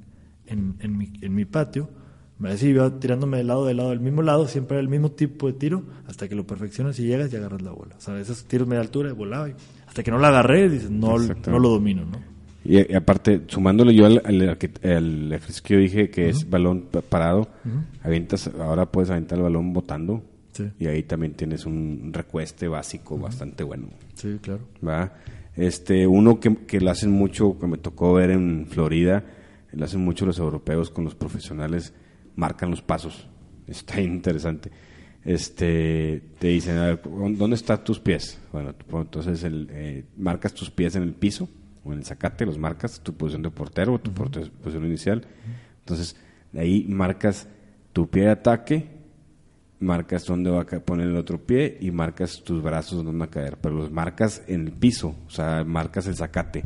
en, en, mi, en mi patio, me decía, iba tirándome de lado de lado del mismo lado, siempre era el mismo tipo de tiro, hasta que lo perfeccionas y llegas y agarras la bola. O sea, esos tiros media altura, volaba, y hasta que no la agarré, dices, no, no lo domino, ¿no? Y, y aparte, sumándole yo al, al, ejercicio que yo dije, que es balón pa- parado, avientas, ahora puedes aventar el balón botando. Sí. Y ahí también tienes un recueste básico bastante bueno. Sí, claro. ¿va? Este, uno que, que lo hacen mucho, que me tocó ver en Florida, lo hacen mucho los europeos con los profesionales, marcan los pasos. Está interesante. Este, te dicen, a ver, ¿dónde están tus pies? Bueno, tú- entonces el, eh, marcas tus pies en el piso o en el zacate, los marcas, tu posición de portero o tu porte- posición inicial. Entonces, de ahí marcas tu pie de ataque, marcas dónde va a poner el otro pie y marcas tus brazos dónde van a caer, pero los marcas en el piso, o sea, marcas el zacate.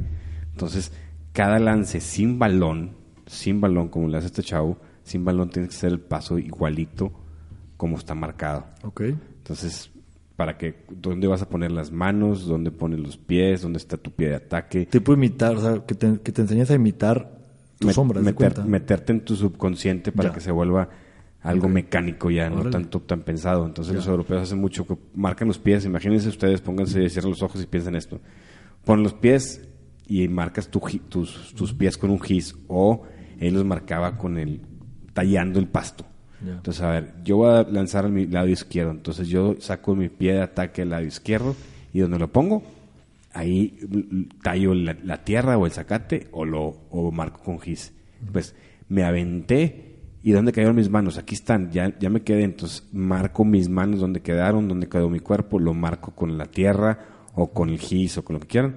Entonces, cada lance sin balón, sin balón, como le hace este chavo, sin balón tiene que ser el paso igualito como está marcado. Ok. Entonces, para que, ¿dónde vas a poner las manos? ¿Dónde pones los pies? ¿Dónde está tu pie de ataque? Tipo imitar, o sea, que te, que te enseñes a imitar tus Met- sombras. ¿de meter- meterte en tu subconsciente para Ya. que se vuelva algo mecánico ya, no tanto tan pensado. Entonces los europeos hacen mucho que marcan los pies. Imagínense ustedes, pónganse, cierren los ojos y piensen esto. Ponen los pies y marcas tu tus, tus pies con un gis o él los marcaba con el tallando el pasto. Entonces, a ver, yo voy a lanzar a mi lado izquierdo. Entonces yo saco mi pie de ataque al lado izquierdo y donde lo pongo, ahí tallo la, la tierra o el zacate o lo o marco con gis. Pues me aventé y dónde cayeron mis manos, aquí están, ya, ya me quedé, entonces marco mis manos donde quedaron, donde quedó mi cuerpo, lo marco con la tierra o con el gis o con lo que quieran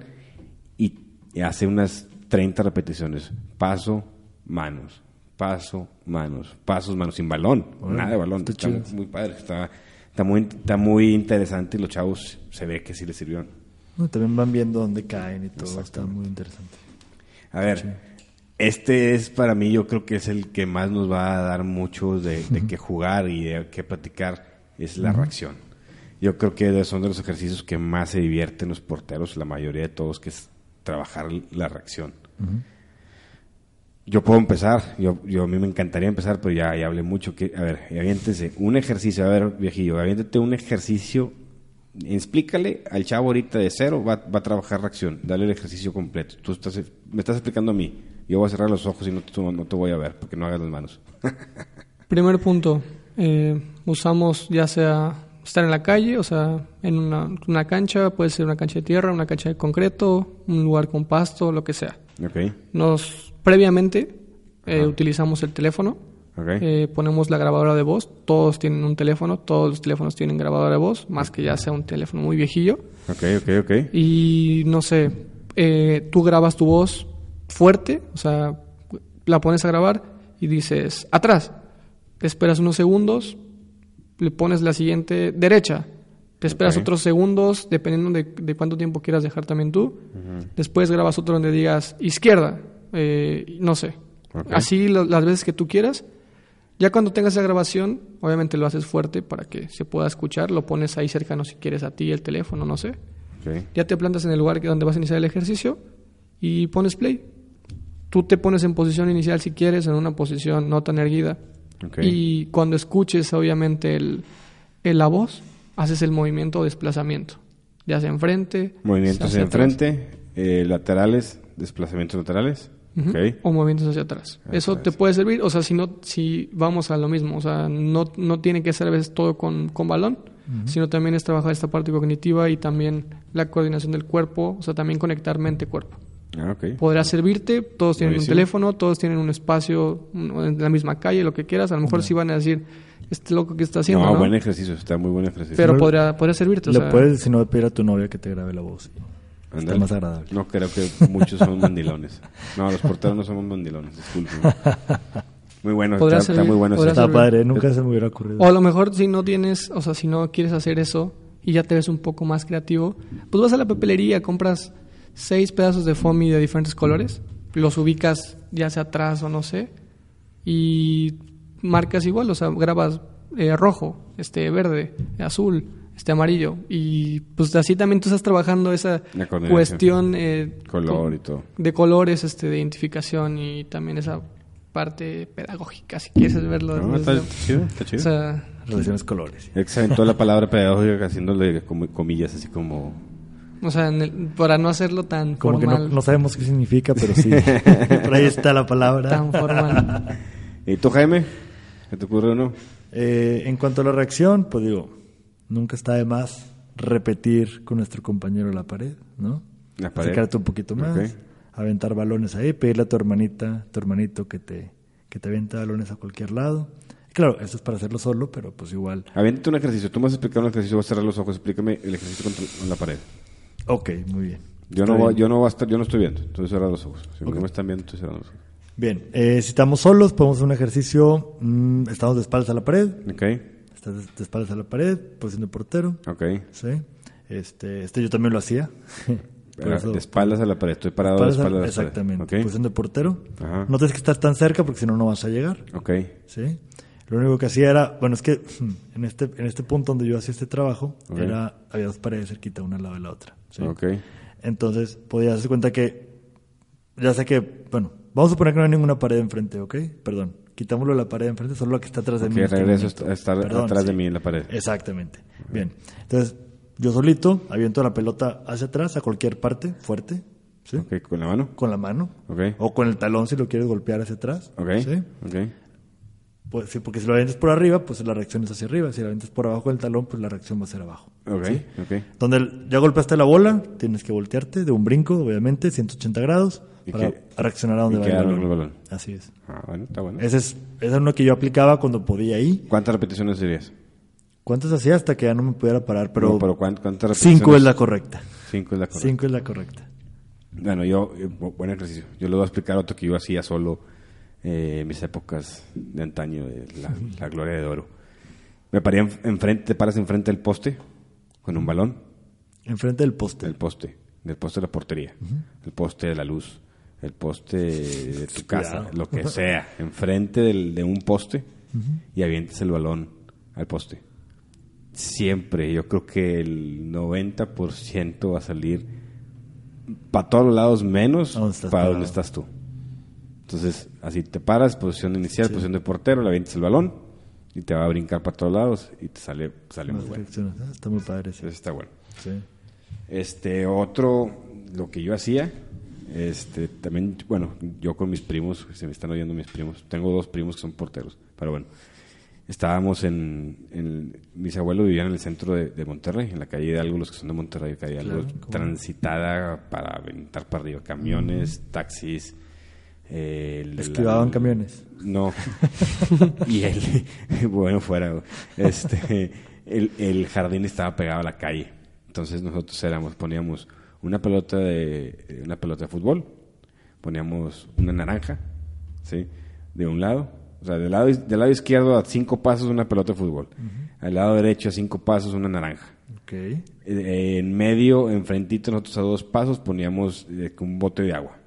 y, hace unas 30 repeticiones. Paso, manos, paso, manos, pasos, manos, sin balón, Órale, nada de balón. está Está, muy padre, está, está, muy, está muy interesante y los chavos se ve que sí les sirvió. No, También van viendo dónde caen y todo. Está muy interesante. A ver, este es para mí, yo creo que es el que más nos va a dar mucho de, de qué jugar y de qué platicar, es la reacción. Yo creo que son de los ejercicios que más se divierten los porteros, la mayoría de todos, que es trabajar la reacción. Yo puedo empezar, yo, yo a mí me encantaría empezar, pero ya, ya hablé mucho. Que, a ver, aviéntese un ejercicio, a ver, viejillo, aviéntate un ejercicio, explícale al chavo ahorita de cero, va, va a trabajar reacción, dale el ejercicio completo. Tú estás, me estás explicando a mí, yo voy a cerrar los ojos y no te, no te voy a ver, porque no hagas las manos. Primer punto, eh, usamos ya sea estar en la calle, o sea, en una, una cancha, puede ser una cancha de tierra, una cancha de concreto, un lugar con pasto, lo que sea. ok, Nos previamente eh, utilizamos el teléfono, eh, ponemos la grabadora de voz, todos tienen un teléfono, todos los teléfonos tienen grabadora de voz, más que ya sea un teléfono muy viejillo. ok, ok, ok. Y no sé, eh, tú grabas tu voz fuerte, o sea, la pones a grabar y dices, atrás, te esperas unos segundos, le pones la siguiente derecha, te esperas otros segundos, dependiendo de, de cuánto tiempo quieras dejar también tú. Después grabas otro donde digas izquierda, eh, no sé. Así lo- las veces que tú quieras. Ya cuando tengas la grabación, obviamente lo haces fuerte para que se pueda escuchar, lo pones ahí cercano si quieres a ti, el teléfono, no sé. Ya te plantas en el lugar donde vas a iniciar el ejercicio y pones play. Tú te pones en posición inicial si quieres, en una posición no tan erguida. Ok. Y cuando escuches obviamente el, el- la voz, haces el movimiento o desplazamiento. Ya sea enfrente, Movimientos hacia hacia atrás. enfrente, eh, laterales, desplazamientos laterales. Ujú. Ok. o movimientos hacia atrás. Eso te puede servir, o sea, si no, si vamos a lo mismo, o sea, no, no tiene que ser a veces todo con, con balón, sino también es trabajar esta parte cognitiva y también la coordinación del cuerpo, o sea, también conectar mente-cuerpo. Ah, ok. podrá servirte, todos tienen Buenísimo. un teléfono, todos tienen un espacio en la misma calle, lo que quieras, a lo mejor sí van a decir, este loco que está haciendo, no, ¿no? buen ejercicio, está muy buen ejercicio. Pero podría, podría servirte, o Le sea, puedes, si no, pedir a tu novia que te grabe la voz. Está Ándale. más agradable. No, creo que muchos son mandilones. No, los porteros no somos mandilones, disculpen. Muy bueno, está, está servir, muy bueno. Está servir. padre, nunca se me hubiera ocurrido. o a lo mejor si no tienes, o sea, si no quieres hacer eso y ya te ves un poco más creativo, pues vas a la papelería, compras seis pedazos de foamy de diferentes colores, los ubicas ya sea atrás o no sé, y marcas igual, o sea, grabas eh, rojo, este verde, azul, este amarillo, y pues así también tú estás trabajando esa cuestión eh, Color con- y todo. de colores, este, de identificación y también esa parte pedagógica, si quieres verlo. No, está, está chido, está chido. o sea, Relaciones colores. Aventó la palabra pedagógica haciéndole como- comillas, así como... o sea, en el- para no hacerlo tan Como que formal. no, no sabemos qué significa, pero sí. Por ahí está la palabra. Tan formal. ¿Y tú, Jaime? ¿Qué te ocurre o no? Eh, en cuanto a la reacción, pues digo, nunca está de más repetir con nuestro compañero la pared, ¿no? La pared. Acercarte un poquito más, aventar balones ahí, pedirle a tu hermanita, tu hermanito que te, que te avienta balones a cualquier lado. Claro, esto es para hacerlo solo, pero pues igual. Aviéntate un ejercicio. Tú me vas a explicar un ejercicio, voy a cerrar los ojos. Explícame el ejercicio con la pared. Ok, muy bien. Yo no, voy- yo no voy a estar, yo no estoy viendo, estoy cerrando los ojos. Si no me están viendo, estoy cerrando los ojos. Bien, eh, si estamos solos, podemos hacer un ejercicio. mm, estamos de espaldas a la pared. Ok, Estás de, de espaldas a la pared, posición de portero. ok. Sí. Este, este yo también lo hacía. Pero eso- de espaldas a la pared, estoy parado de espaldas a- la pared. Exactamente. Ok, Posición de portero. Ajá. No tienes que estar tan cerca porque si no, no vas a llegar. ok, ¿sí? Lo único que hacía era, bueno, es que hmm, en este, en este punto donde yo hacía este trabajo, era, había dos paredes cerquita, una al lado de la otra. ¿sí? ok. Entonces, podías hacer cuenta que, ya sé que, bueno, vamos a suponer que no hay ninguna pared enfrente, ¿ok? Perdón, quitámoslo de la pared enfrente, solo la que está atrás de Ok, mí. en este regreso a estar Perdón, atrás de mí en la pared. Exactamente. Bien. Entonces, yo solito aviento la pelota hacia atrás, a cualquier parte, fuerte, ¿sí? Ok, con la mano. Con la mano. Ok. O con el talón si lo quieres golpear hacia atrás. Ok, ¿sí? Pues sí, porque si lo avientas por arriba, pues la reacción es hacia arriba. Si lo avientas por abajo del talón, pues la reacción va a ser abajo. Ok, ok. Donde ya golpeaste la bola, tienes que voltearte de un brinco, obviamente, 180 grados, para reaccionar a donde va el balón. Así es. Ah, bueno, está bueno. Ese es, ese es uno que yo aplicaba cuando podía ahí. ¿Cuántas repeticiones dirías? ¿Cuántos hacía hasta que ya no me pudiera parar? Pero, No, pero ¿cuán- ¿cuántas repeticiones? cinco es la correcta. Cinco es la correcta. Cinco es la correcta. Bueno, yo, eh, bu- buen ejercicio. Yo le voy a explicar otro que yo hacía solo eh, mis épocas de antaño, de la, la gloria de oro. Me paré en- enfrente, te paras enfrente del poste con un balón, Enfrente del poste. del poste, del poste de la portería, el poste de la luz, el poste de tu casa, Cuidado. lo que sea, enfrente del- de un poste y avientes el balón al poste. Siempre, yo creo que el 90% va a salir para todos los lados menos para donde estás tú. Entonces, así te paras, posición inicial, posición de portero, le avientas el balón y te va a brincar para todos lados y te sale, sale muy bueno. Ah, Está muy padre. Sí. Está bueno. Sí. Este, otro, lo que yo hacía, este, también, bueno, yo con mis primos, se me están oyendo mis primos, tengo dos primos que son porteros, pero bueno, estábamos en, en- mis abuelos vivían en el centro de, de Monterrey, en la calle de algo, los que son de Monterrey, calle de algo Claro, transitada para aventar para arriba, camiones, taxis, el- Esquivaban la- camiones. no. y él, bueno, fuera. Este, el, el jardín estaba pegado a la calle. Entonces nosotros éramos, poníamos una pelota de una pelota de fútbol, poníamos una naranja, ¿sí? De un lado, o sea, del lado, del lado izquierdo a cinco pasos una pelota de fútbol, al lado derecho a cinco pasos una naranja. Ok. Eh, en medio, enfrentito nosotros a dos pasos poníamos eh, un bote de agua.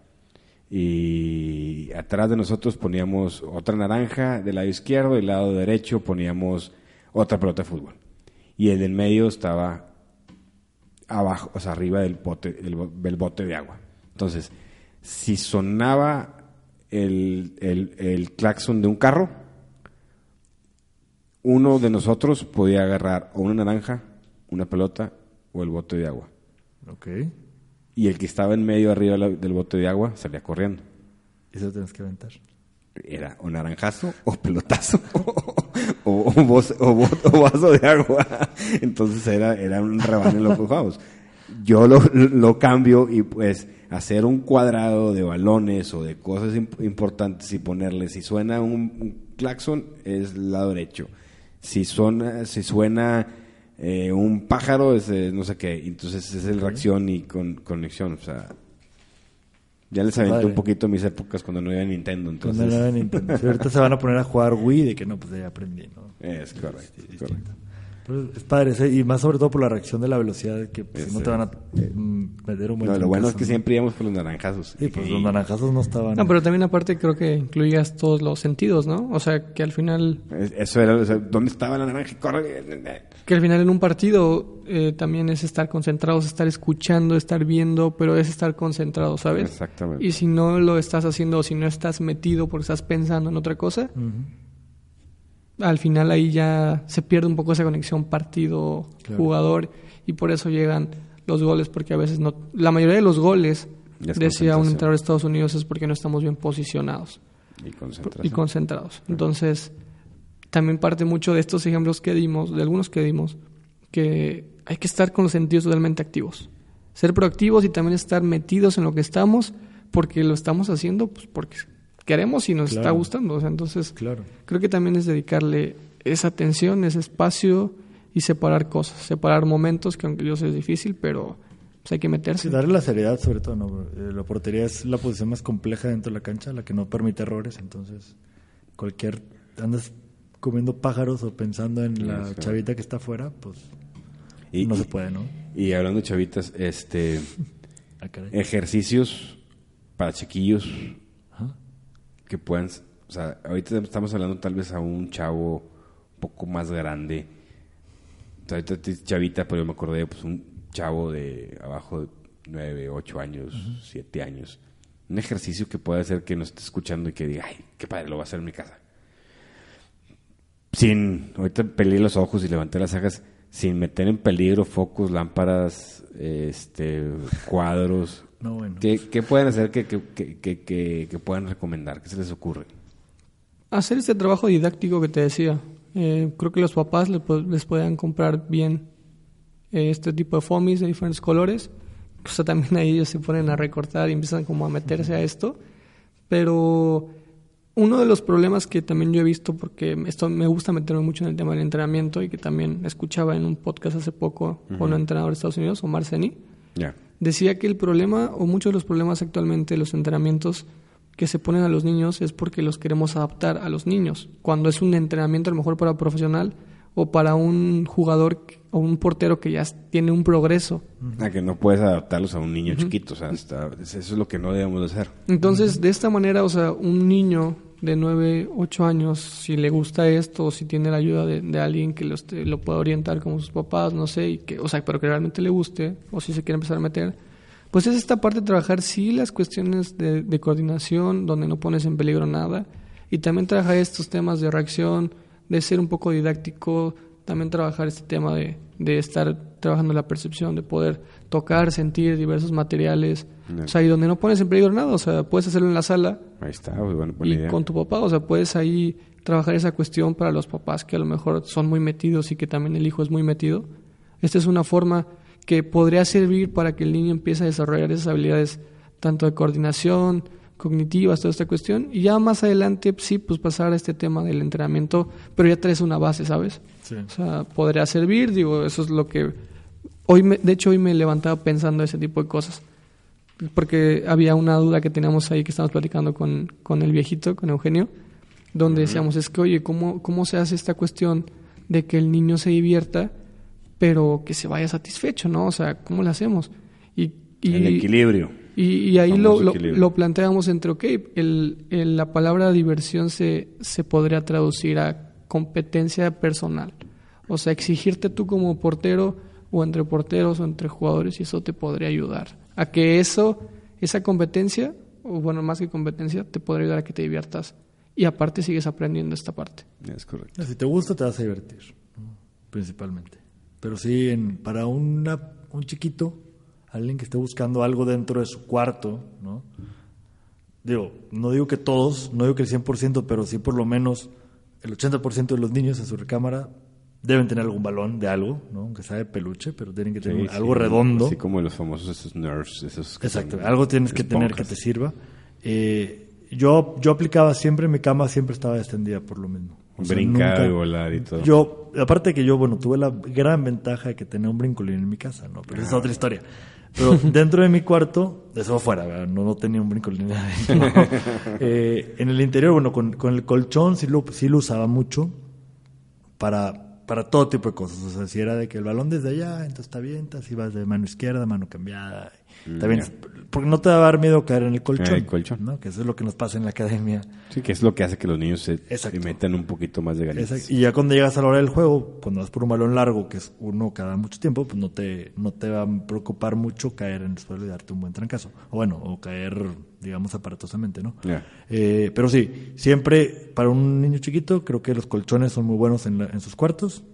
Y atrás de nosotros poníamos otra naranja del lado izquierdo, del lado derecho poníamos otra pelota de fútbol. Y el del medio estaba abajo, o sea, arriba del bote, del, del bote de agua. Entonces, si sonaba el, el, el claxon de un carro, uno de nosotros podía agarrar o una naranja, una pelota o el bote de agua. Ok. Y el que estaba en medio arriba del bote de agua salía corriendo. Eso tienes que aventar. Era o naranjazo o pelotazo o, o, o o vaso de agua. Entonces era, era un rebaño en lo que jugábamos. Yo lo, lo cambio y pues hacer un cuadrado de balones o de cosas imp- importantes y ponerle, si suena un, un claxon es lado derecho. Si, suena, si suena eh, un pájaro es eh, no sé qué. Entonces es el reacción y con, conexión. O sea, ya les aventé un poquito mis épocas cuando no había Nintendo. Cuando Entonces, Nintendo. Ahorita se van a poner a jugar Wii, de que no, pues ya aprendí, ¿no? Es correcto, es correcto. Es padre, ese- y más sobre todo por la reacción de la velocidad, que pues, si no te van a mm, meter un buen No, lo bueno es que ¿no? siempre íbamos por los naranjazos. Sí, pues Y- los naranjazos no estaban... No, pero también aparte creo que incluías todos los sentidos, ¿no? O sea, que al final, es- Eso era, o sea, ¿dónde estaba la naranja? Corre. que al final en un partido eh, también es estar concentrados, estar escuchando, estar viendo, pero es estar concentrado, ¿sabes? Exactamente. Y si no lo estás haciendo o si no estás metido porque estás pensando en otra cosa, Ujú. Al final ahí ya se pierde un poco esa conexión Claro. partido-jugador y por eso llegan los goles, porque a veces no... La mayoría de los goles, es decía un entrenador de Estados Unidos, es porque no estamos bien posicionados Y concentrados. Entonces, también parte mucho de estos ejemplos que dimos, de algunos que dimos, que hay que estar con los sentidos totalmente activos. Ser proactivos y también estar metidos en lo que estamos, porque lo estamos haciendo pues porque queremos y nos está gustando. O sea, entonces, Claro. creo que también es dedicarle esa atención, ese espacio y separar cosas, separar momentos, que aunque yo sé es difícil, pero pues hay que meterse. Sí, darle la seriedad sobre todo, ¿no? Eh, La portería es la posición más compleja dentro de la cancha, la que no permite errores, entonces cualquier andas comiendo pájaros o pensando en la Sí. chavita que está afuera, pues Y- no se puede, ¿no? Y hablando de chavitas, este, Ah, ejercicios para chiquillos. Que puedan, o sea, ahorita estamos hablando tal vez a un chavo un poco más grande. O sea, ahorita chavita, pero yo me acordé, pues un chavo de abajo de 9, 8 años, 7 años. Un ejercicio que puede hacer que nos esté escuchando y que diga, ay, qué padre, lo voy a hacer en mi casa. Sin, ahorita peleé los ojos y levanté las cejas, sin meter en peligro focos, lámparas, este, cuadros. No, bueno. ¿Qué, qué pueden hacer que, que, que, que, puedan recomendar? ¿Qué se les ocurre? Hacer este trabajo didáctico que te decía. Eh, creo que los papás les, les puedan comprar bien eh, este tipo de fomis de diferentes colores. O sea, también ahí ellos se ponen a recortar y empiezan como a meterse a esto. Pero uno de los problemas que también yo he visto, porque esto me gusta meterme mucho en el tema del entrenamiento y que también escuchaba en un podcast hace poco con un entrenador de Estados Unidos, Omar Seni, Ya. Decía que el problema o muchos de los problemas actualmente de los entrenamientos que se ponen a los niños es porque los queremos adaptar a los niños. Cuando es un entrenamiento a lo mejor para profesional o para un jugador o un portero que ya tiene un progreso. A que no puedes adaptarlos a un niño chiquito, o sea, está- eso es lo que no debemos de hacer. Entonces, de esta manera, o sea, un niño de 9, 8 años, si le gusta esto, o si tiene la ayuda de, alguien que lo pueda orientar como sus papás, no sé, y que, o sea, pero que realmente le guste, o si se quiere empezar a meter, pues es esta parte de trabajar sí las cuestiones de, de coordinación, donde no pones en peligro nada, y también trabajar estos temas de reacción, de ser un poco didáctico, también trabajar este tema de, de estar trabajando la percepción, de poder tocar, sentir diversos materiales, o sea, y donde no pones en peligro nada, o sea, puedes hacerlo en la sala Ahí está, muy buena, buena y idea. con tu papá, o sea, puedes ahí trabajar esa cuestión para los papás que a lo mejor son muy metidos y que también el hijo es muy metido. Esta es una forma que podría servir para que el niño empiece a desarrollar esas habilidades tanto de coordinación, cognitivas, toda esta cuestión, y ya más adelante sí, pues pasar a este tema del entrenamiento, pero ya traes una base, ¿sabes? Sí. O sea, podría servir, digo, eso es lo que hoy me, de hecho hoy me levantaba pensando ese tipo de cosas. Porque había una duda que teníamos ahí que estábamos platicando con, con el viejito, con Eugenio, donde decíamos, es que, oye, ¿cómo, ¿cómo se hace esta cuestión de que el niño se divierta, pero que se vaya satisfecho, ¿no? O sea, ¿cómo lo hacemos? Y, y, El equilibrio. y, y ahí lo, lo, lo planteamos entre, ok, el, el- la palabra diversión se, se podría traducir a competencia personal. O sea, exigirte tú como portero o entre porteros o entre jugadores y eso te podría ayudar. A que eso, esa competencia, o bueno, más que competencia, te podría ayudar a que te diviertas. Y aparte sigues aprendiendo esta parte. Es correcto. Si te gusta, te vas a divertir, principalmente. Pero sí, en- para una, un chiquito, alguien que esté buscando algo dentro de su cuarto, ¿no? Digo, no digo que todos, no digo que el 100%, pero sí por lo menos el 80% de los niños en su recámara deben tener algún balón de algo, ¿no? Aunque sea de peluche, pero tienen que tener Sí, algo sí, redondo. Así como los famosos esos nerds, esos que Exacto, son algo tienes que tener que te sirva. Eh, yo, yo aplicaba siempre, mi cama siempre estaba extendida por lo mismo. O sea, Brincar nunca- y volar y todo. Yo, aparte que yo, bueno, tuve la gran ventaja de que tenía un brincolín en mi casa, ¿no? Pero esa es otra historia. Pero dentro de mi cuarto, eso ¿verdad? no, no tenía un brincolín adentro. Eh, en el interior, bueno, con, con el colchón sí lo, sí lo usaba mucho para, para todo tipo de cosas. O sea, si era de que el balón desde allá, entonces te avientas, ibas de mano izquierda, mano cambiada. Mm, avientas, porque no te va a dar miedo caer en el colchón. En el colchón. ¿no? Que eso es lo que nos pasa en la academia. Sí, que es lo que hace que los niños se, se metan un poquito más de. Exacto. Y ya cuando llegas a la hora del juego, cuando vas por un balón largo, que es uno cada mucho tiempo, pues no te, no te va a preocupar mucho caer en el suelo y darte un buen trancazo. O bueno, o caer, digamos, aparatosamente, ¿no? Eh, pero sí, siempre para un niño chiquito, creo que los colchones son muy buenos en, la- en sus cuartos.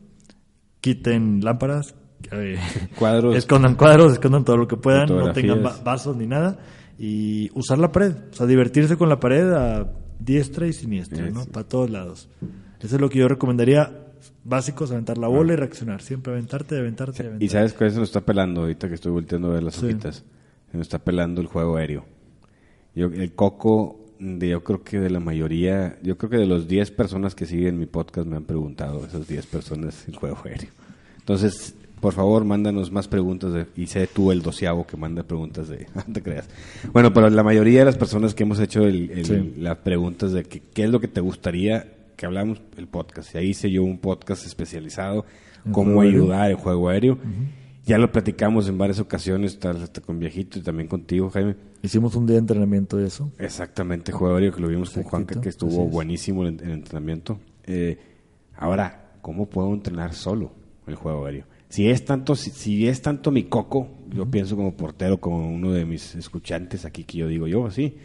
Quiten lámparas, eh, Cuadros. escondan cuadros, escondan todo lo que puedan, no tengan va- vasos ni nada. Y usar la pared, o sea, divertirse con la pared a diestra y siniestra, ¿no? Para todos lados. Eso es lo que yo recomendaría. Básicos, aventar la bola y reaccionar. Siempre aventarte, aventarte, aventarte. Y sabes cuál se nos está pelando ahorita que estoy volteando a ver las hojitas. Se nos está pelando el juego aéreo. Yo, el coco, de, yo creo que de la mayoría, yo creo que de los 10 personas que siguen mi podcast me han preguntado, esas 10 personas, el juego aéreo. Entonces, Por favor, mándanos más preguntas de- y sé tú el doceavo que manda preguntas de... No te creas. Bueno, pero la mayoría de las personas que hemos hecho el- el- Sí. las preguntas de que, qué es lo que te gustaría que hablamos el podcast. Y ahí hice yo un podcast especializado, ¿En cómo aéreo? ayudar en juego aéreo. Ya lo platicamos en varias ocasiones, hasta con Viejito y también contigo, Jaime. Hicimos un día de entrenamiento de eso. Exactamente, juego aéreo que lo vimos con Juanca, que estuvo es. buenísimo el, el entrenamiento. Eh, ahora, ¿cómo puedo entrenar solo el juego aéreo? Si es tanto, si, si es tanto mi coco, yo pienso como portero, como uno de mis escuchantes aquí que yo digo yo así,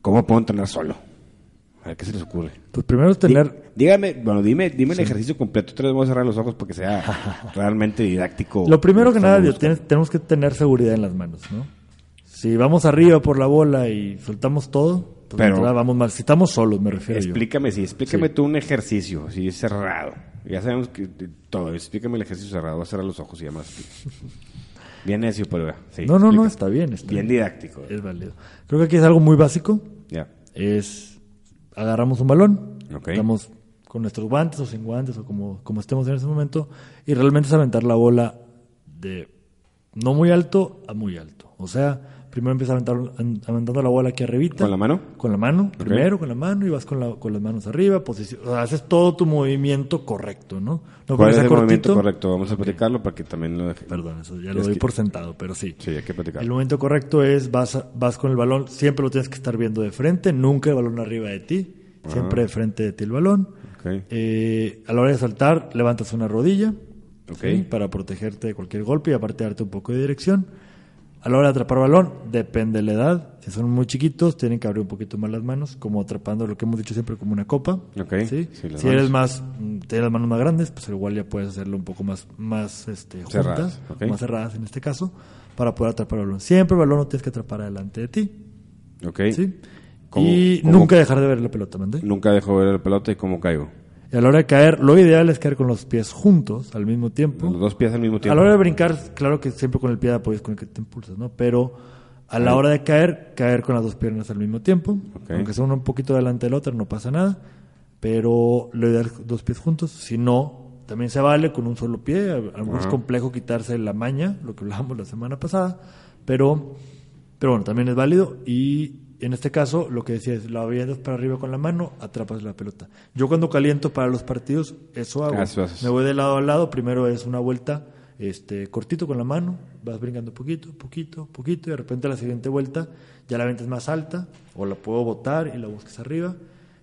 ¿cómo puedo entrenar solo? A ver qué se les ocurre. Pues primero tener... Dí- dígame, bueno, dime, dime el ejercicio completo. Vez voy a cerrar los ojos porque sea realmente didáctico. Lo primero que nada, tienes- tenemos que tener seguridad en las manos, ¿no? Si vamos arriba por la bola y soltamos todo, pues Pero- entrada vamos mal. Si estamos solos, me refiero yo. Explícame, sí, explícame Sí. tú un ejercicio, si es cerrado. Ya sabemos que todo, explícame el ejercicio cerrado, voy a cerrar los ojos y ya más. Bien necio, pero sí. No, no, no, está bien. Está Bien didáctico. Es válido. Creo que aquí es algo muy básico. Ya. Es agarramos un balón, Ok. estamos con nuestros guantes o sin guantes o como, como estemos en ese momento y realmente es aventar la bola de no muy alto a muy alto. O sea, primero empiezas aventando la bola aquí arribita. ¿Con la mano? Con la mano, primero con la mano y vas con, la- con las manos arriba, posición, o sea, haces todo tu movimiento correcto, ¿no? No ¿Cuál es el movimiento correcto? Vamos a platicarlo para que también lo deje. Perdón, eso ya lo doy que- por sentado, pero sí. Sí, hay que platicarlo. El momento correcto es vas, vas con el balón, siempre lo tienes que estar viendo de frente, nunca el balón arriba de ti, siempre de frente de ti el balón. Eh, a la hora de saltar, levantas una rodilla Ok. ¿sí? para protegerte de cualquier golpe y aparte darte un poco de dirección. A la hora de atrapar balón, depende de la edad. Si son muy chiquitos, tienen que abrir un poquito más las manos, como atrapando lo que hemos dicho siempre como una copa. Ok, ¿sí? sí, las si eres más, mm, tienes las manos más grandes, pues igual ya puedes hacerlo un poco más, más este, juntas, Cerradas, más cerradas en este caso, para poder atrapar el balón. Siempre el balón lo tienes que atrapar delante de ti. Ok. ¿sí? ¿Cómo- y nunca dejar de ver la pelota, ¿mandé? Nunca dejo ver la pelota y cómo caigo. Y a la hora de caer, lo ideal es caer con los pies juntos al mismo tiempo. Los dos pies al mismo A tiempo. la hora de brincar, claro que siempre con el pie de apoyo es con el que te impulsas, ¿no? Pero a la hora de caer, caer con las dos piernas al mismo tiempo. Aunque sea uno un poquito delante del otro, no pasa nada. Pero lo ideal es dos pies juntos. Si no, también se vale con un solo pie. A a lo mejor es complejo quitarse la maña, lo que hablábamos la semana pasada. Pero, pero bueno, también es válido. Y en este caso, lo que decía es, la avientas para arriba con la mano, atrapas la pelota. Yo cuando caliento para los partidos, eso hago. Eso. Me voy de lado a lado. Primero es una vuelta este, cortito con la mano, vas brincando poquito, poquito, poquito, y de repente la siguiente vuelta ya la ventas más alta, o la puedo botar y la buscas arriba.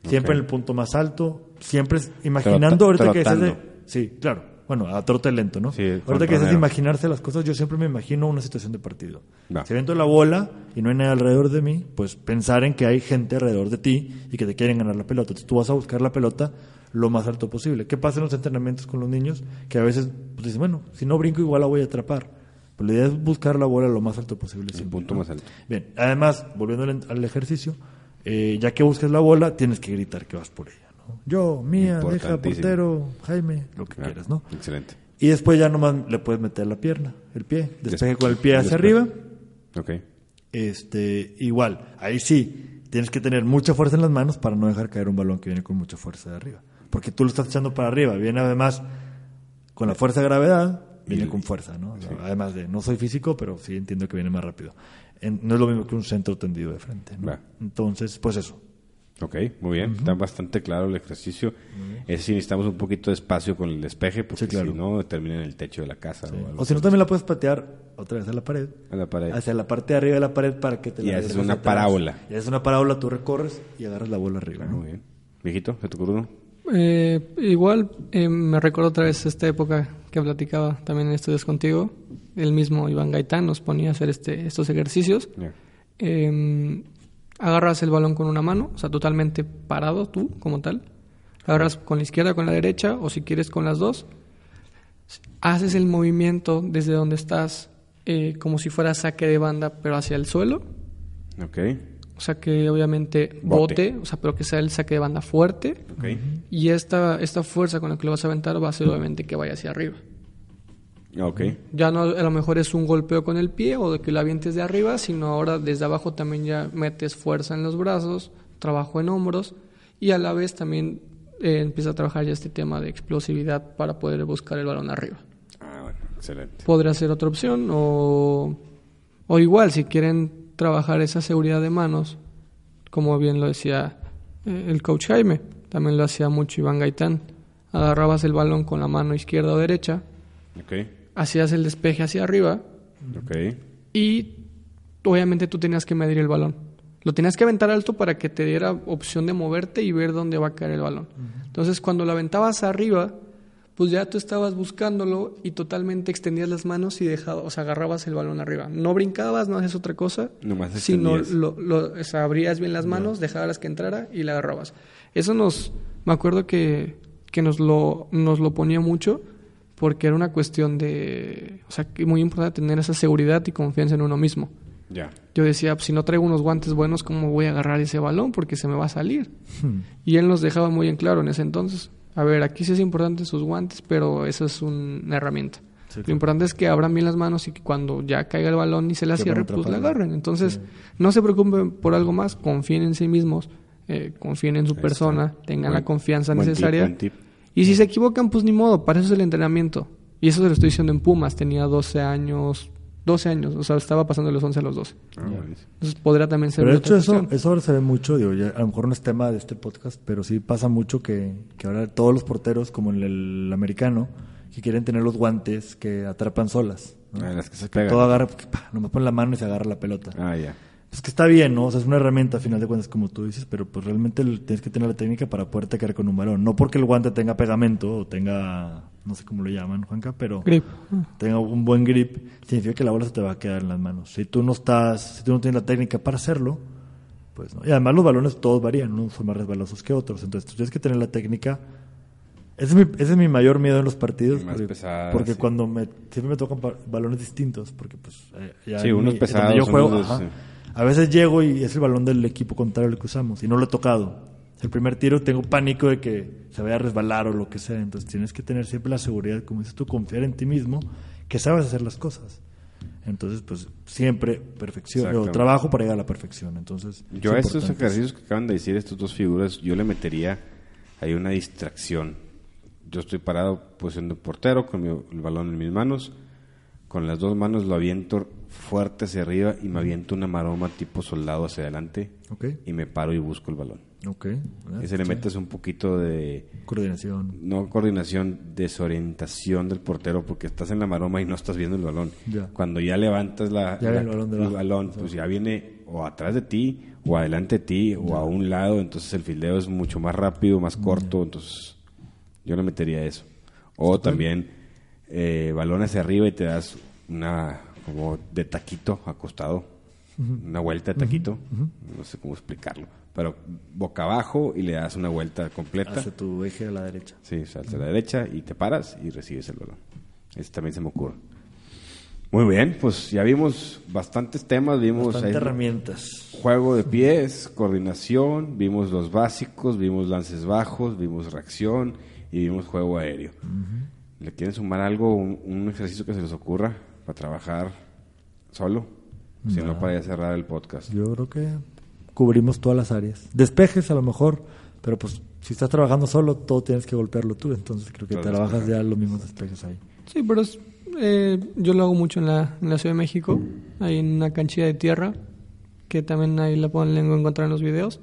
Siempre en el punto más alto, siempre es- imaginando, Trota- ahorita que dices de-. Sí, claro. Bueno, a trote lento, ¿no? Sí, ahorita que de imaginarse las cosas, yo siempre me imagino una situación de partido. Va. Si avento la bola y no hay nada alrededor de mí, pues pensar en que hay gente alrededor de ti y que te quieren ganar la pelota. Entonces tú vas a buscar la pelota lo más alto posible. ¿Qué pasa en los entrenamientos con los niños? Que a veces pues, dicen, bueno, si no brinco igual la voy a atrapar. Pero la idea es buscar la bola lo más alto posible. El punto ¿no? más alto. Bien, además, volviendo al, al ejercicio, eh, ya que busques la bola, tienes que gritar que vas por ella. Yo, mía, deja, portero, Jaime, lo que Ah, quieras, ¿no? Excelente. Y después ya nomás le puedes meter la pierna, el pie, despeje Des- con el pie hacia arriba. Ok. Este, igual, ahí sí, tienes que tener mucha fuerza en las manos para no dejar caer un balón que viene con mucha fuerza de arriba. Porque tú lo estás echando para arriba, viene además con la fuerza de gravedad, viene con fuerza, ¿no? O sea, Además de, no soy físico, pero sí entiendo que viene más rápido. En- no es lo mismo que un centro tendido de frente, ¿no? Entonces, pues eso. Ok, muy bien. Está bastante claro el ejercicio. Es si necesitamos un poquito de espacio con el despeje, porque Sí, claro. si no, termina en el techo de la casa o algo O si no, también la puedes patear otra vez a la pared. a la pared. Hacia la parte de arriba de la pared para que te Y la haces regreses una parábola. Y haces una parábola, tú recorres y agarras la bola arriba, ¿no? Muy bien. Viejito, ¿se te ocurre uno? Eh, igual eh, me recuerdo otra vez esta época que platicaba también en estudios contigo. El mismo Iván Gaitán nos ponía a hacer este, estos ejercicios. Ya. Eh, agarras el balón con una mano, o sea, totalmente parado tú como tal. Agarras con la izquierda, con la derecha, o si quieres con las dos. Haces el movimiento desde donde estás, eh, como si fuera saque de banda, pero hacia el suelo. Ok. O sea, que obviamente Bote. bote, o sea, pero que sea el saque de banda fuerte. Ok. Y esta, esta fuerza con la que lo vas a aventar va a ser obviamente que vaya hacia arriba. Ok. Ya no a lo mejor es un golpeo con el pie o de que lo avientes de arriba, sino ahora desde abajo también ya metes fuerza en los brazos, trabajo en hombros y a la vez también eh, empieza a trabajar ya este tema de explosividad para poder buscar el balón arriba. Ah, bueno. Excelente. podría ser otra opción. O, o igual, si quieren trabajar esa seguridad de manos, como bien lo decía eh, el coach Jaime, también lo hacía mucho Iván Gaitán. Agarrabas el balón con la mano izquierda o derecha, Ok. Hacías el despeje hacia arriba Ok. y obviamente tú tenías que medir el balón. Lo tenías que aventar alto para que te diera opción de moverte y ver dónde va a caer el balón. Entonces, cuando lo aventabas arriba, pues ya tú estabas buscándolo y totalmente extendías las manos y dejabas, o sea, agarrabas el balón arriba. No brincabas, no haces otra cosa, Nomás sino lo, lo- o sea, abrías bien las manos, dejabas que entrara y la agarrabas. Eso nos, me acuerdo que, que nos, lo, nos lo ponía mucho porque era una cuestión de, o sea, que muy importante tener esa seguridad y confianza en uno mismo. Ya. Yo decía, pues, si no traigo unos guantes buenos, ¿cómo voy a agarrar ese balón? Porque se me va a salir. Y él nos dejaba muy en claro en ese entonces. A ver, aquí sí es importante sus guantes, pero eso es un- una herramienta. Sí, Lo importante es que abran bien las manos y que cuando ya caiga el balón y se la cierre, pues la agarren. Entonces, no se preocupen por algo más, confíen en sí mismos, eh, confíen en su Ahí persona, está. tengan Buen- la confianza buen tip, necesaria. buen tip. Y si se equivocan, pues ni modo, para eso es el entrenamiento. Y eso se lo estoy diciendo en Pumas, tenía 12 años, 12 años, o sea, estaba pasando de los 11 a los 12. Ah. Entonces podría también ser Pero de hecho eso, eso ahora se ve mucho, digo, ya a lo mejor no es tema de este podcast, pero sí pasa mucho que, que ahora todos los porteros, como en el americano, que quieren tener los guantes que atrapan solas. ¿no? Ah, las que se pegan. todo agarra, pa, nomás pone la mano y se agarra la pelota. Ah, ya. Es que está bien, ¿no? O sea, es una herramienta a final de cuentas, como tú dices, pero pues realmente tienes que tener la técnica para poderte quedar con un balón. No porque el guante tenga pegamento o tenga, no sé cómo lo llaman, Juanca, pero Grip. tenga un buen grip, significa que la bola se te va a quedar en las manos. Si tú no estás, si tú no tienes la técnica para hacerlo, pues no. Y además los balones todos varían, unos son más resbalosos que otros. Entonces tú tienes que tener la técnica. Ese es mi, ese es mi mayor miedo en los partidos. Más porque, pesadas, porque sí. cuando me, siempre me tocan balones distintos, porque pues eh, ya Sí, unos mi- pesados, yo juego, unos- ajá, sí. A veces llego y es el balón del equipo contrario el que usamos y no lo he tocado. El primer tiro tengo pánico de que se vaya a resbalar o lo que sea. Entonces tienes que tener siempre la seguridad, como dices tú, confiar en ti mismo, que sabes hacer las cosas. Entonces, pues siempre perfección, o trabajo para llegar a la perfección. Entonces, Yo a es estos ejercicios que acaban de decir estas dos figuras, yo le metería ahí una distracción. Yo estoy parado posición de portero con mi- el balón en mis manos, con las dos manos lo aviento fuerte hacia arriba y me aviento una maroma tipo soldado hacia adelante y me paro y busco el balón. ok. ah, Y se le sí. metes un poquito de Coordinación. no coordinación, desorientación del portero porque estás en la maroma y no estás viendo el balón. Ya. Cuando ya levantas la, Ya la- viene el balón balón, pues ya viene o atrás de ti o adelante de ti o a un lado, entonces el fildeo es mucho más rápido, más corto, entonces yo le metería eso. O también eh, balón hacia arriba y te das una como de taquito acostado, una vuelta de taquito, no sé cómo explicarlo, pero boca abajo y le das una vuelta completa. Hacia tu eje a la derecha. Sí, salta a la derecha y te paras y recibes el balón. Ese también se me ocurre. Muy bien, pues ya vimos bastantes temas, vimos Bastante herramientas. juego de pies, coordinación, vimos los básicos, vimos lances bajos, vimos reacción y vimos juego aéreo. ¿Le quieren sumar algo, un, un ejercicio que se les ocurra para trabajar solo? Si no, para ya cerrar el podcast. Yo creo que cubrimos todas las áreas. Despejes a lo mejor, pero pues si estás trabajando solo, todo tienes que golpearlo tú. Entonces creo que Todo trabajas despejar. ya los mismos despejes ahí. Sí, pero es- eh, yo lo hago mucho en la, en la Ciudad de México, ahí en una canchilla de tierra, que también ahí la pueden encontrar en los videos.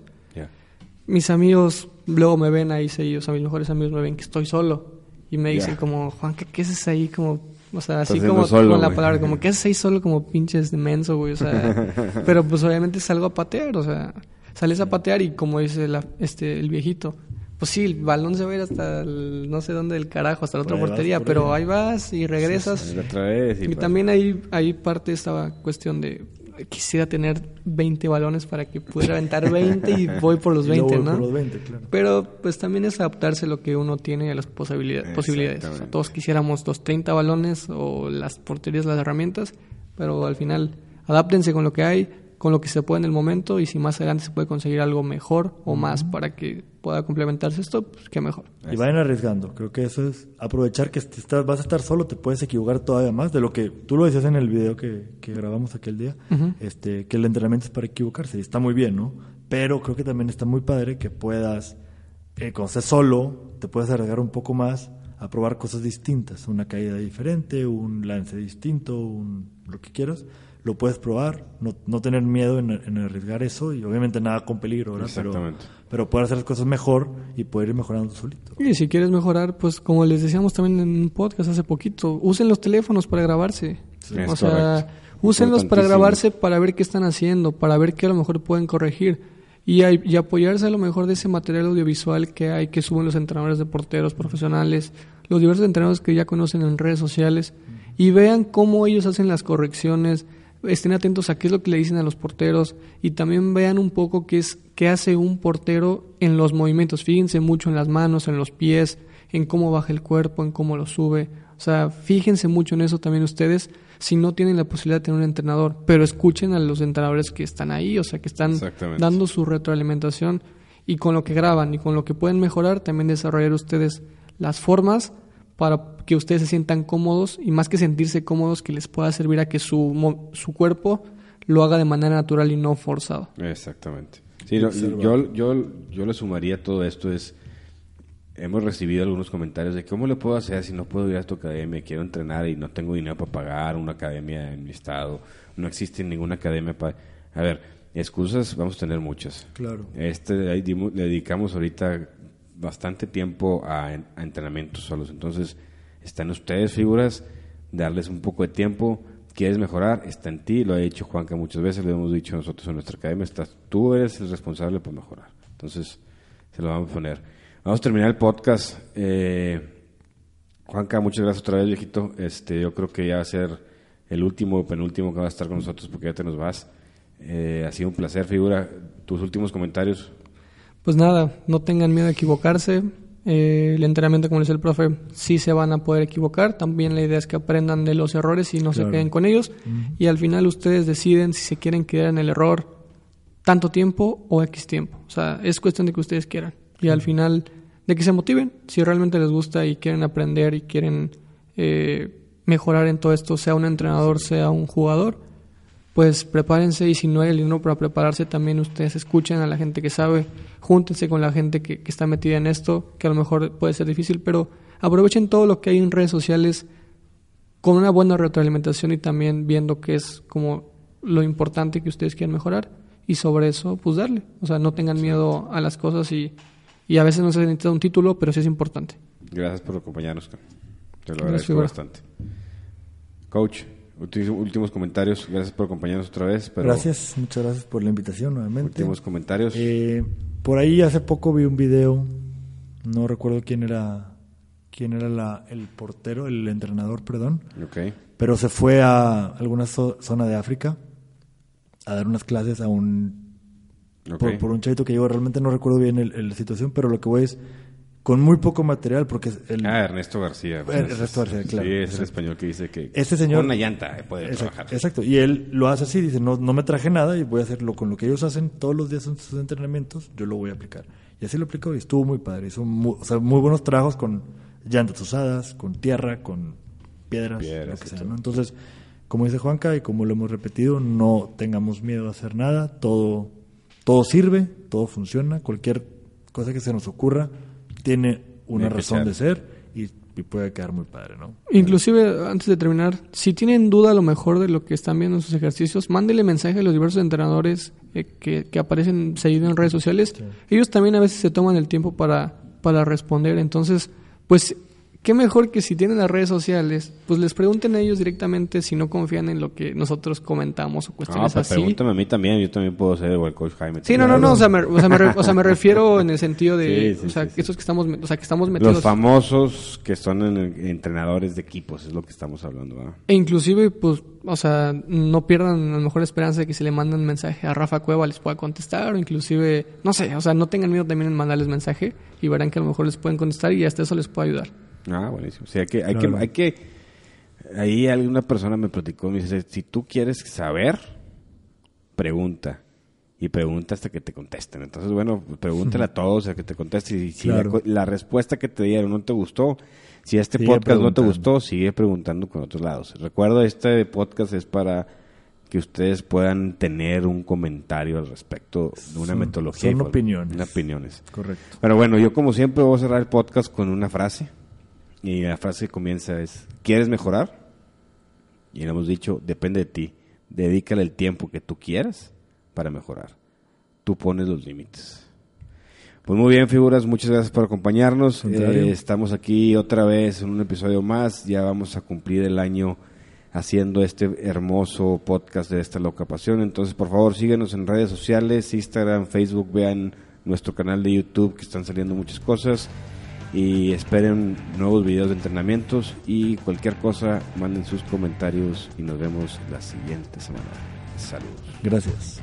Mis amigos luego me ven ahí seguidos, a mis mejores amigos me ven que estoy solo y me dicen Ya. como, Juan, ¿qué, qué haces ahí? Como, o sea, así como solo, con la palabra, como, ¿qué haces ahí solo como pinches de menso, güey? O sea, pero pues obviamente salgo a patear, o sea, sales a patear y como dice la, este, el viejito, pues sí, el balón se va a ir hasta el- no sé dónde del carajo, hasta la otra portería, por pero ahí. vas y regresas. Ahí otra vez y Y también ahí, ahí parte esta cuestión de quisiera tener 20 balones para que pudiera aventar 20 y voy por los Y luego 20, voy ¿no? por los 20, claro. Pero pues también es adaptarse a lo que uno tiene y a las posibilidades. posibilidades. O sea, todos quisiéramos los 30 balones o las porterías, las herramientas, pero al final adáptense con lo que hay, con lo que se puede en el momento y si más adelante se puede conseguir algo mejor o más para que pueda complementarse esto, pues qué mejor. Y vayan arriesgando. Creo que eso es aprovechar que estás, vas a estar solo, te puedes equivocar todavía más de lo que tú lo decías en el video que, que grabamos aquel día, este, que el entrenamiento es para equivocarse. Y está muy bien, ¿no? Pero creo que también está muy padre que puedas, eh, cuando estés solo, te puedes arriesgar un poco más a probar cosas distintas, una caída diferente, un lance distinto, un, lo que quieras, lo puedes probar, no, no tener miedo en, en arriesgar eso y obviamente nada con peligro, ¿verdad? Pero, Exactamente. pero poder hacer las cosas mejor y poder ir mejorando solito. Y si quieres mejorar, pues como les decíamos también en un podcast hace poquito, usen los teléfonos para grabarse. Es o sea, correcto. úsenlos para grabarse para ver qué están haciendo, para ver qué a lo mejor pueden corregir y, y apoyarse a lo mejor de ese material audiovisual que hay que suben los entrenadores de porteros profesionales, los diversos entrenadores que ya conocen en redes sociales y vean cómo ellos hacen las correcciones, estén atentos a qué es lo que le dicen a los porteros y también vean un poco qué es qué hace un portero en los movimientos. Fíjense mucho en las manos, en los pies, en cómo baja el cuerpo, en cómo lo sube. O sea, fíjense mucho en eso también ustedes si no tienen la posibilidad de tener un entrenador, pero escuchen a los entrenadores que están ahí, o sea, que están dando su retroalimentación y con lo que graban y con lo que pueden mejorar, también desarrollar ustedes las formas para que ustedes se sientan cómodos y más que sentirse cómodos, que les pueda servir a que su, mo- su cuerpo lo haga de manera natural y no forzado. Exactamente. Sí, no, yo, yo, yo le sumaría a todo esto es, hemos recibido algunos comentarios de cómo le puedo hacer si no puedo ir a tu academia, quiero entrenar y no tengo dinero para pagar una academia en mi estado, no existe ninguna academia para... A ver, excusas vamos a tener muchas. Claro. Este, ahí dimos- le dedicamos ahorita bastante tiempo a, a entrenamientos solos, entonces están ustedes figuras, darles un poco de tiempo. ¿Quieres mejorar? Está en ti, lo ha dicho Juanca muchas veces, lo hemos dicho nosotros en nuestra academia, estás, tú eres el responsable por mejorar. Entonces, se lo vamos a poner. Vamos a terminar el podcast. Eh, Juanca, muchas gracias otra vez, viejito. Este, yo creo que ya va a ser el último o penúltimo que va a estar con nosotros porque ya te nos vas. Eh, ha sido un placer, figura. Tus últimos comentarios. Pues nada, no tengan miedo a equivocarse. Eh, el entrenamiento, como les decía el profe, sí se van a poder equivocar. También la idea es que aprendan de los errores y no se queden con ellos. Y al final ustedes deciden si se quieren quedar en el error tanto tiempo o X tiempo. O sea, es cuestión de que ustedes quieran. Y al final, de que se motiven. Si realmente les gusta y quieren aprender y quieren eh, mejorar en todo esto, sea un entrenador, sea un jugador, pues prepárense y si no hay el dinero para prepararse, también ustedes escuchen a la gente que sabe, júntense con la gente que, que está metida en esto, que a lo mejor puede ser difícil, pero aprovechen todo lo que hay en redes sociales con una buena retroalimentación y también viendo qué es como lo importante que ustedes quieren mejorar y sobre eso pues darle, o sea, no tengan miedo a las cosas y, y a veces no se necesita un título, pero sí es importante. Gracias por acompañarnos. Te lo agradezco bastante. Coach, últimos comentarios. Gracias por acompañarnos otra vez. Pero Gracias, muchas gracias por la invitación nuevamente. Últimos comentarios. Eh, por ahí hace poco vi un video, no recuerdo quién era, quién era la- el portero, el entrenador, perdón, ok. pero se fue a alguna zo- zona de África a dar unas clases a un ok. por, por un chavito que llegó, realmente no recuerdo bien el- el- la situación, pero lo que voy es con muy poco material porque el Ah, Ernesto García. Ernesto García, claro, Sí, es el español que dice que Este señor- con una llanta eh, puede Exacto, trabajar. exacto. Y él lo hace así, dice, no, no me traje nada y voy a hacerlo con lo que ellos hacen todos los días en sus entrenamientos, yo lo voy a aplicar. Y así lo aplicó y estuvo muy padre. Hizo muy, o sea, muy buenos trabajos con llantas usadas, con tierra, con piedras, Piedras lo que sea. ¿no? Entonces, como dice Juanca y como lo hemos repetido, no tengamos miedo a hacer nada, todo, todo sirve, todo funciona, cualquier cosa que se nos ocurra tiene una razón de ser y, y puede quedar muy padre, ¿no? Inclusive, antes de terminar, si tienen duda a lo mejor de lo que están viendo en sus ejercicios, mándele mensaje a los diversos entrenadores eh, que, que aparecen seguido en redes sociales. Ellos también a veces se toman el tiempo para, para responder. Entonces, pues, qué mejor que si tienen las redes sociales, pues les pregunten a ellos directamente si no confían en lo que nosotros comentamos o cuestiones pues así. pregúntame a mí también. Yo también puedo ser coach Jaime. Sí, no, no, no, o sea, me, o sea, me re- o sea, me refiero en el sentido de, Sí, sí, o sea, sí, estos que estamos, o sea, que estamos metidos. Los famosos que son en- entrenadores de equipos, es lo que estamos hablando. ¿verdad? E inclusive, pues, o sea, no pierdan a lo mejor la esperanza de que si le mandan mensaje a Rafa Cueva les pueda contestar, o inclusive, no sé, o sea, no tengan miedo también en mandarles mensaje y verán que a lo mejor les pueden contestar y hasta eso les puede ayudar. Ah, buenísimo. Sí, hay que, hay que, hay que, ahí alguna persona me platicó, me dice, si tú quieres saber, pregunta. Y pregunta hasta que te contesten. Entonces, bueno, pregúntale a todos a que te contesten. Y si Claro. la, respuesta que te dieron no te gustó, si este Sigue podcast no te gustó, sigue preguntando con otros lados. Recuerdo, este podcast es para que ustedes puedan tener un comentario al respecto de una Son- metodología. son opiniones. Opiniones. Correcto. Pero bueno, yo como siempre voy a cerrar el podcast con una frase. Y la frase que comienza es, ¿quieres mejorar? Y le hemos dicho, depende de ti. Dedícale el tiempo que tú quieras para mejorar. Tú pones los límites. Pues muy bien, figuras, muchas gracias por acompañarnos. Eh, estamos aquí otra vez en un episodio más. Ya vamos a cumplir el año haciendo este hermoso podcast de esta loca pasión. Entonces, por favor, síguenos en redes sociales, Instagram, Facebook, vean nuestro canal de YouTube que están saliendo muchas cosas y esperen nuevos videos de entrenamientos y cualquier cosa manden sus comentarios y nos vemos la siguiente semana. Saludos. Gracias.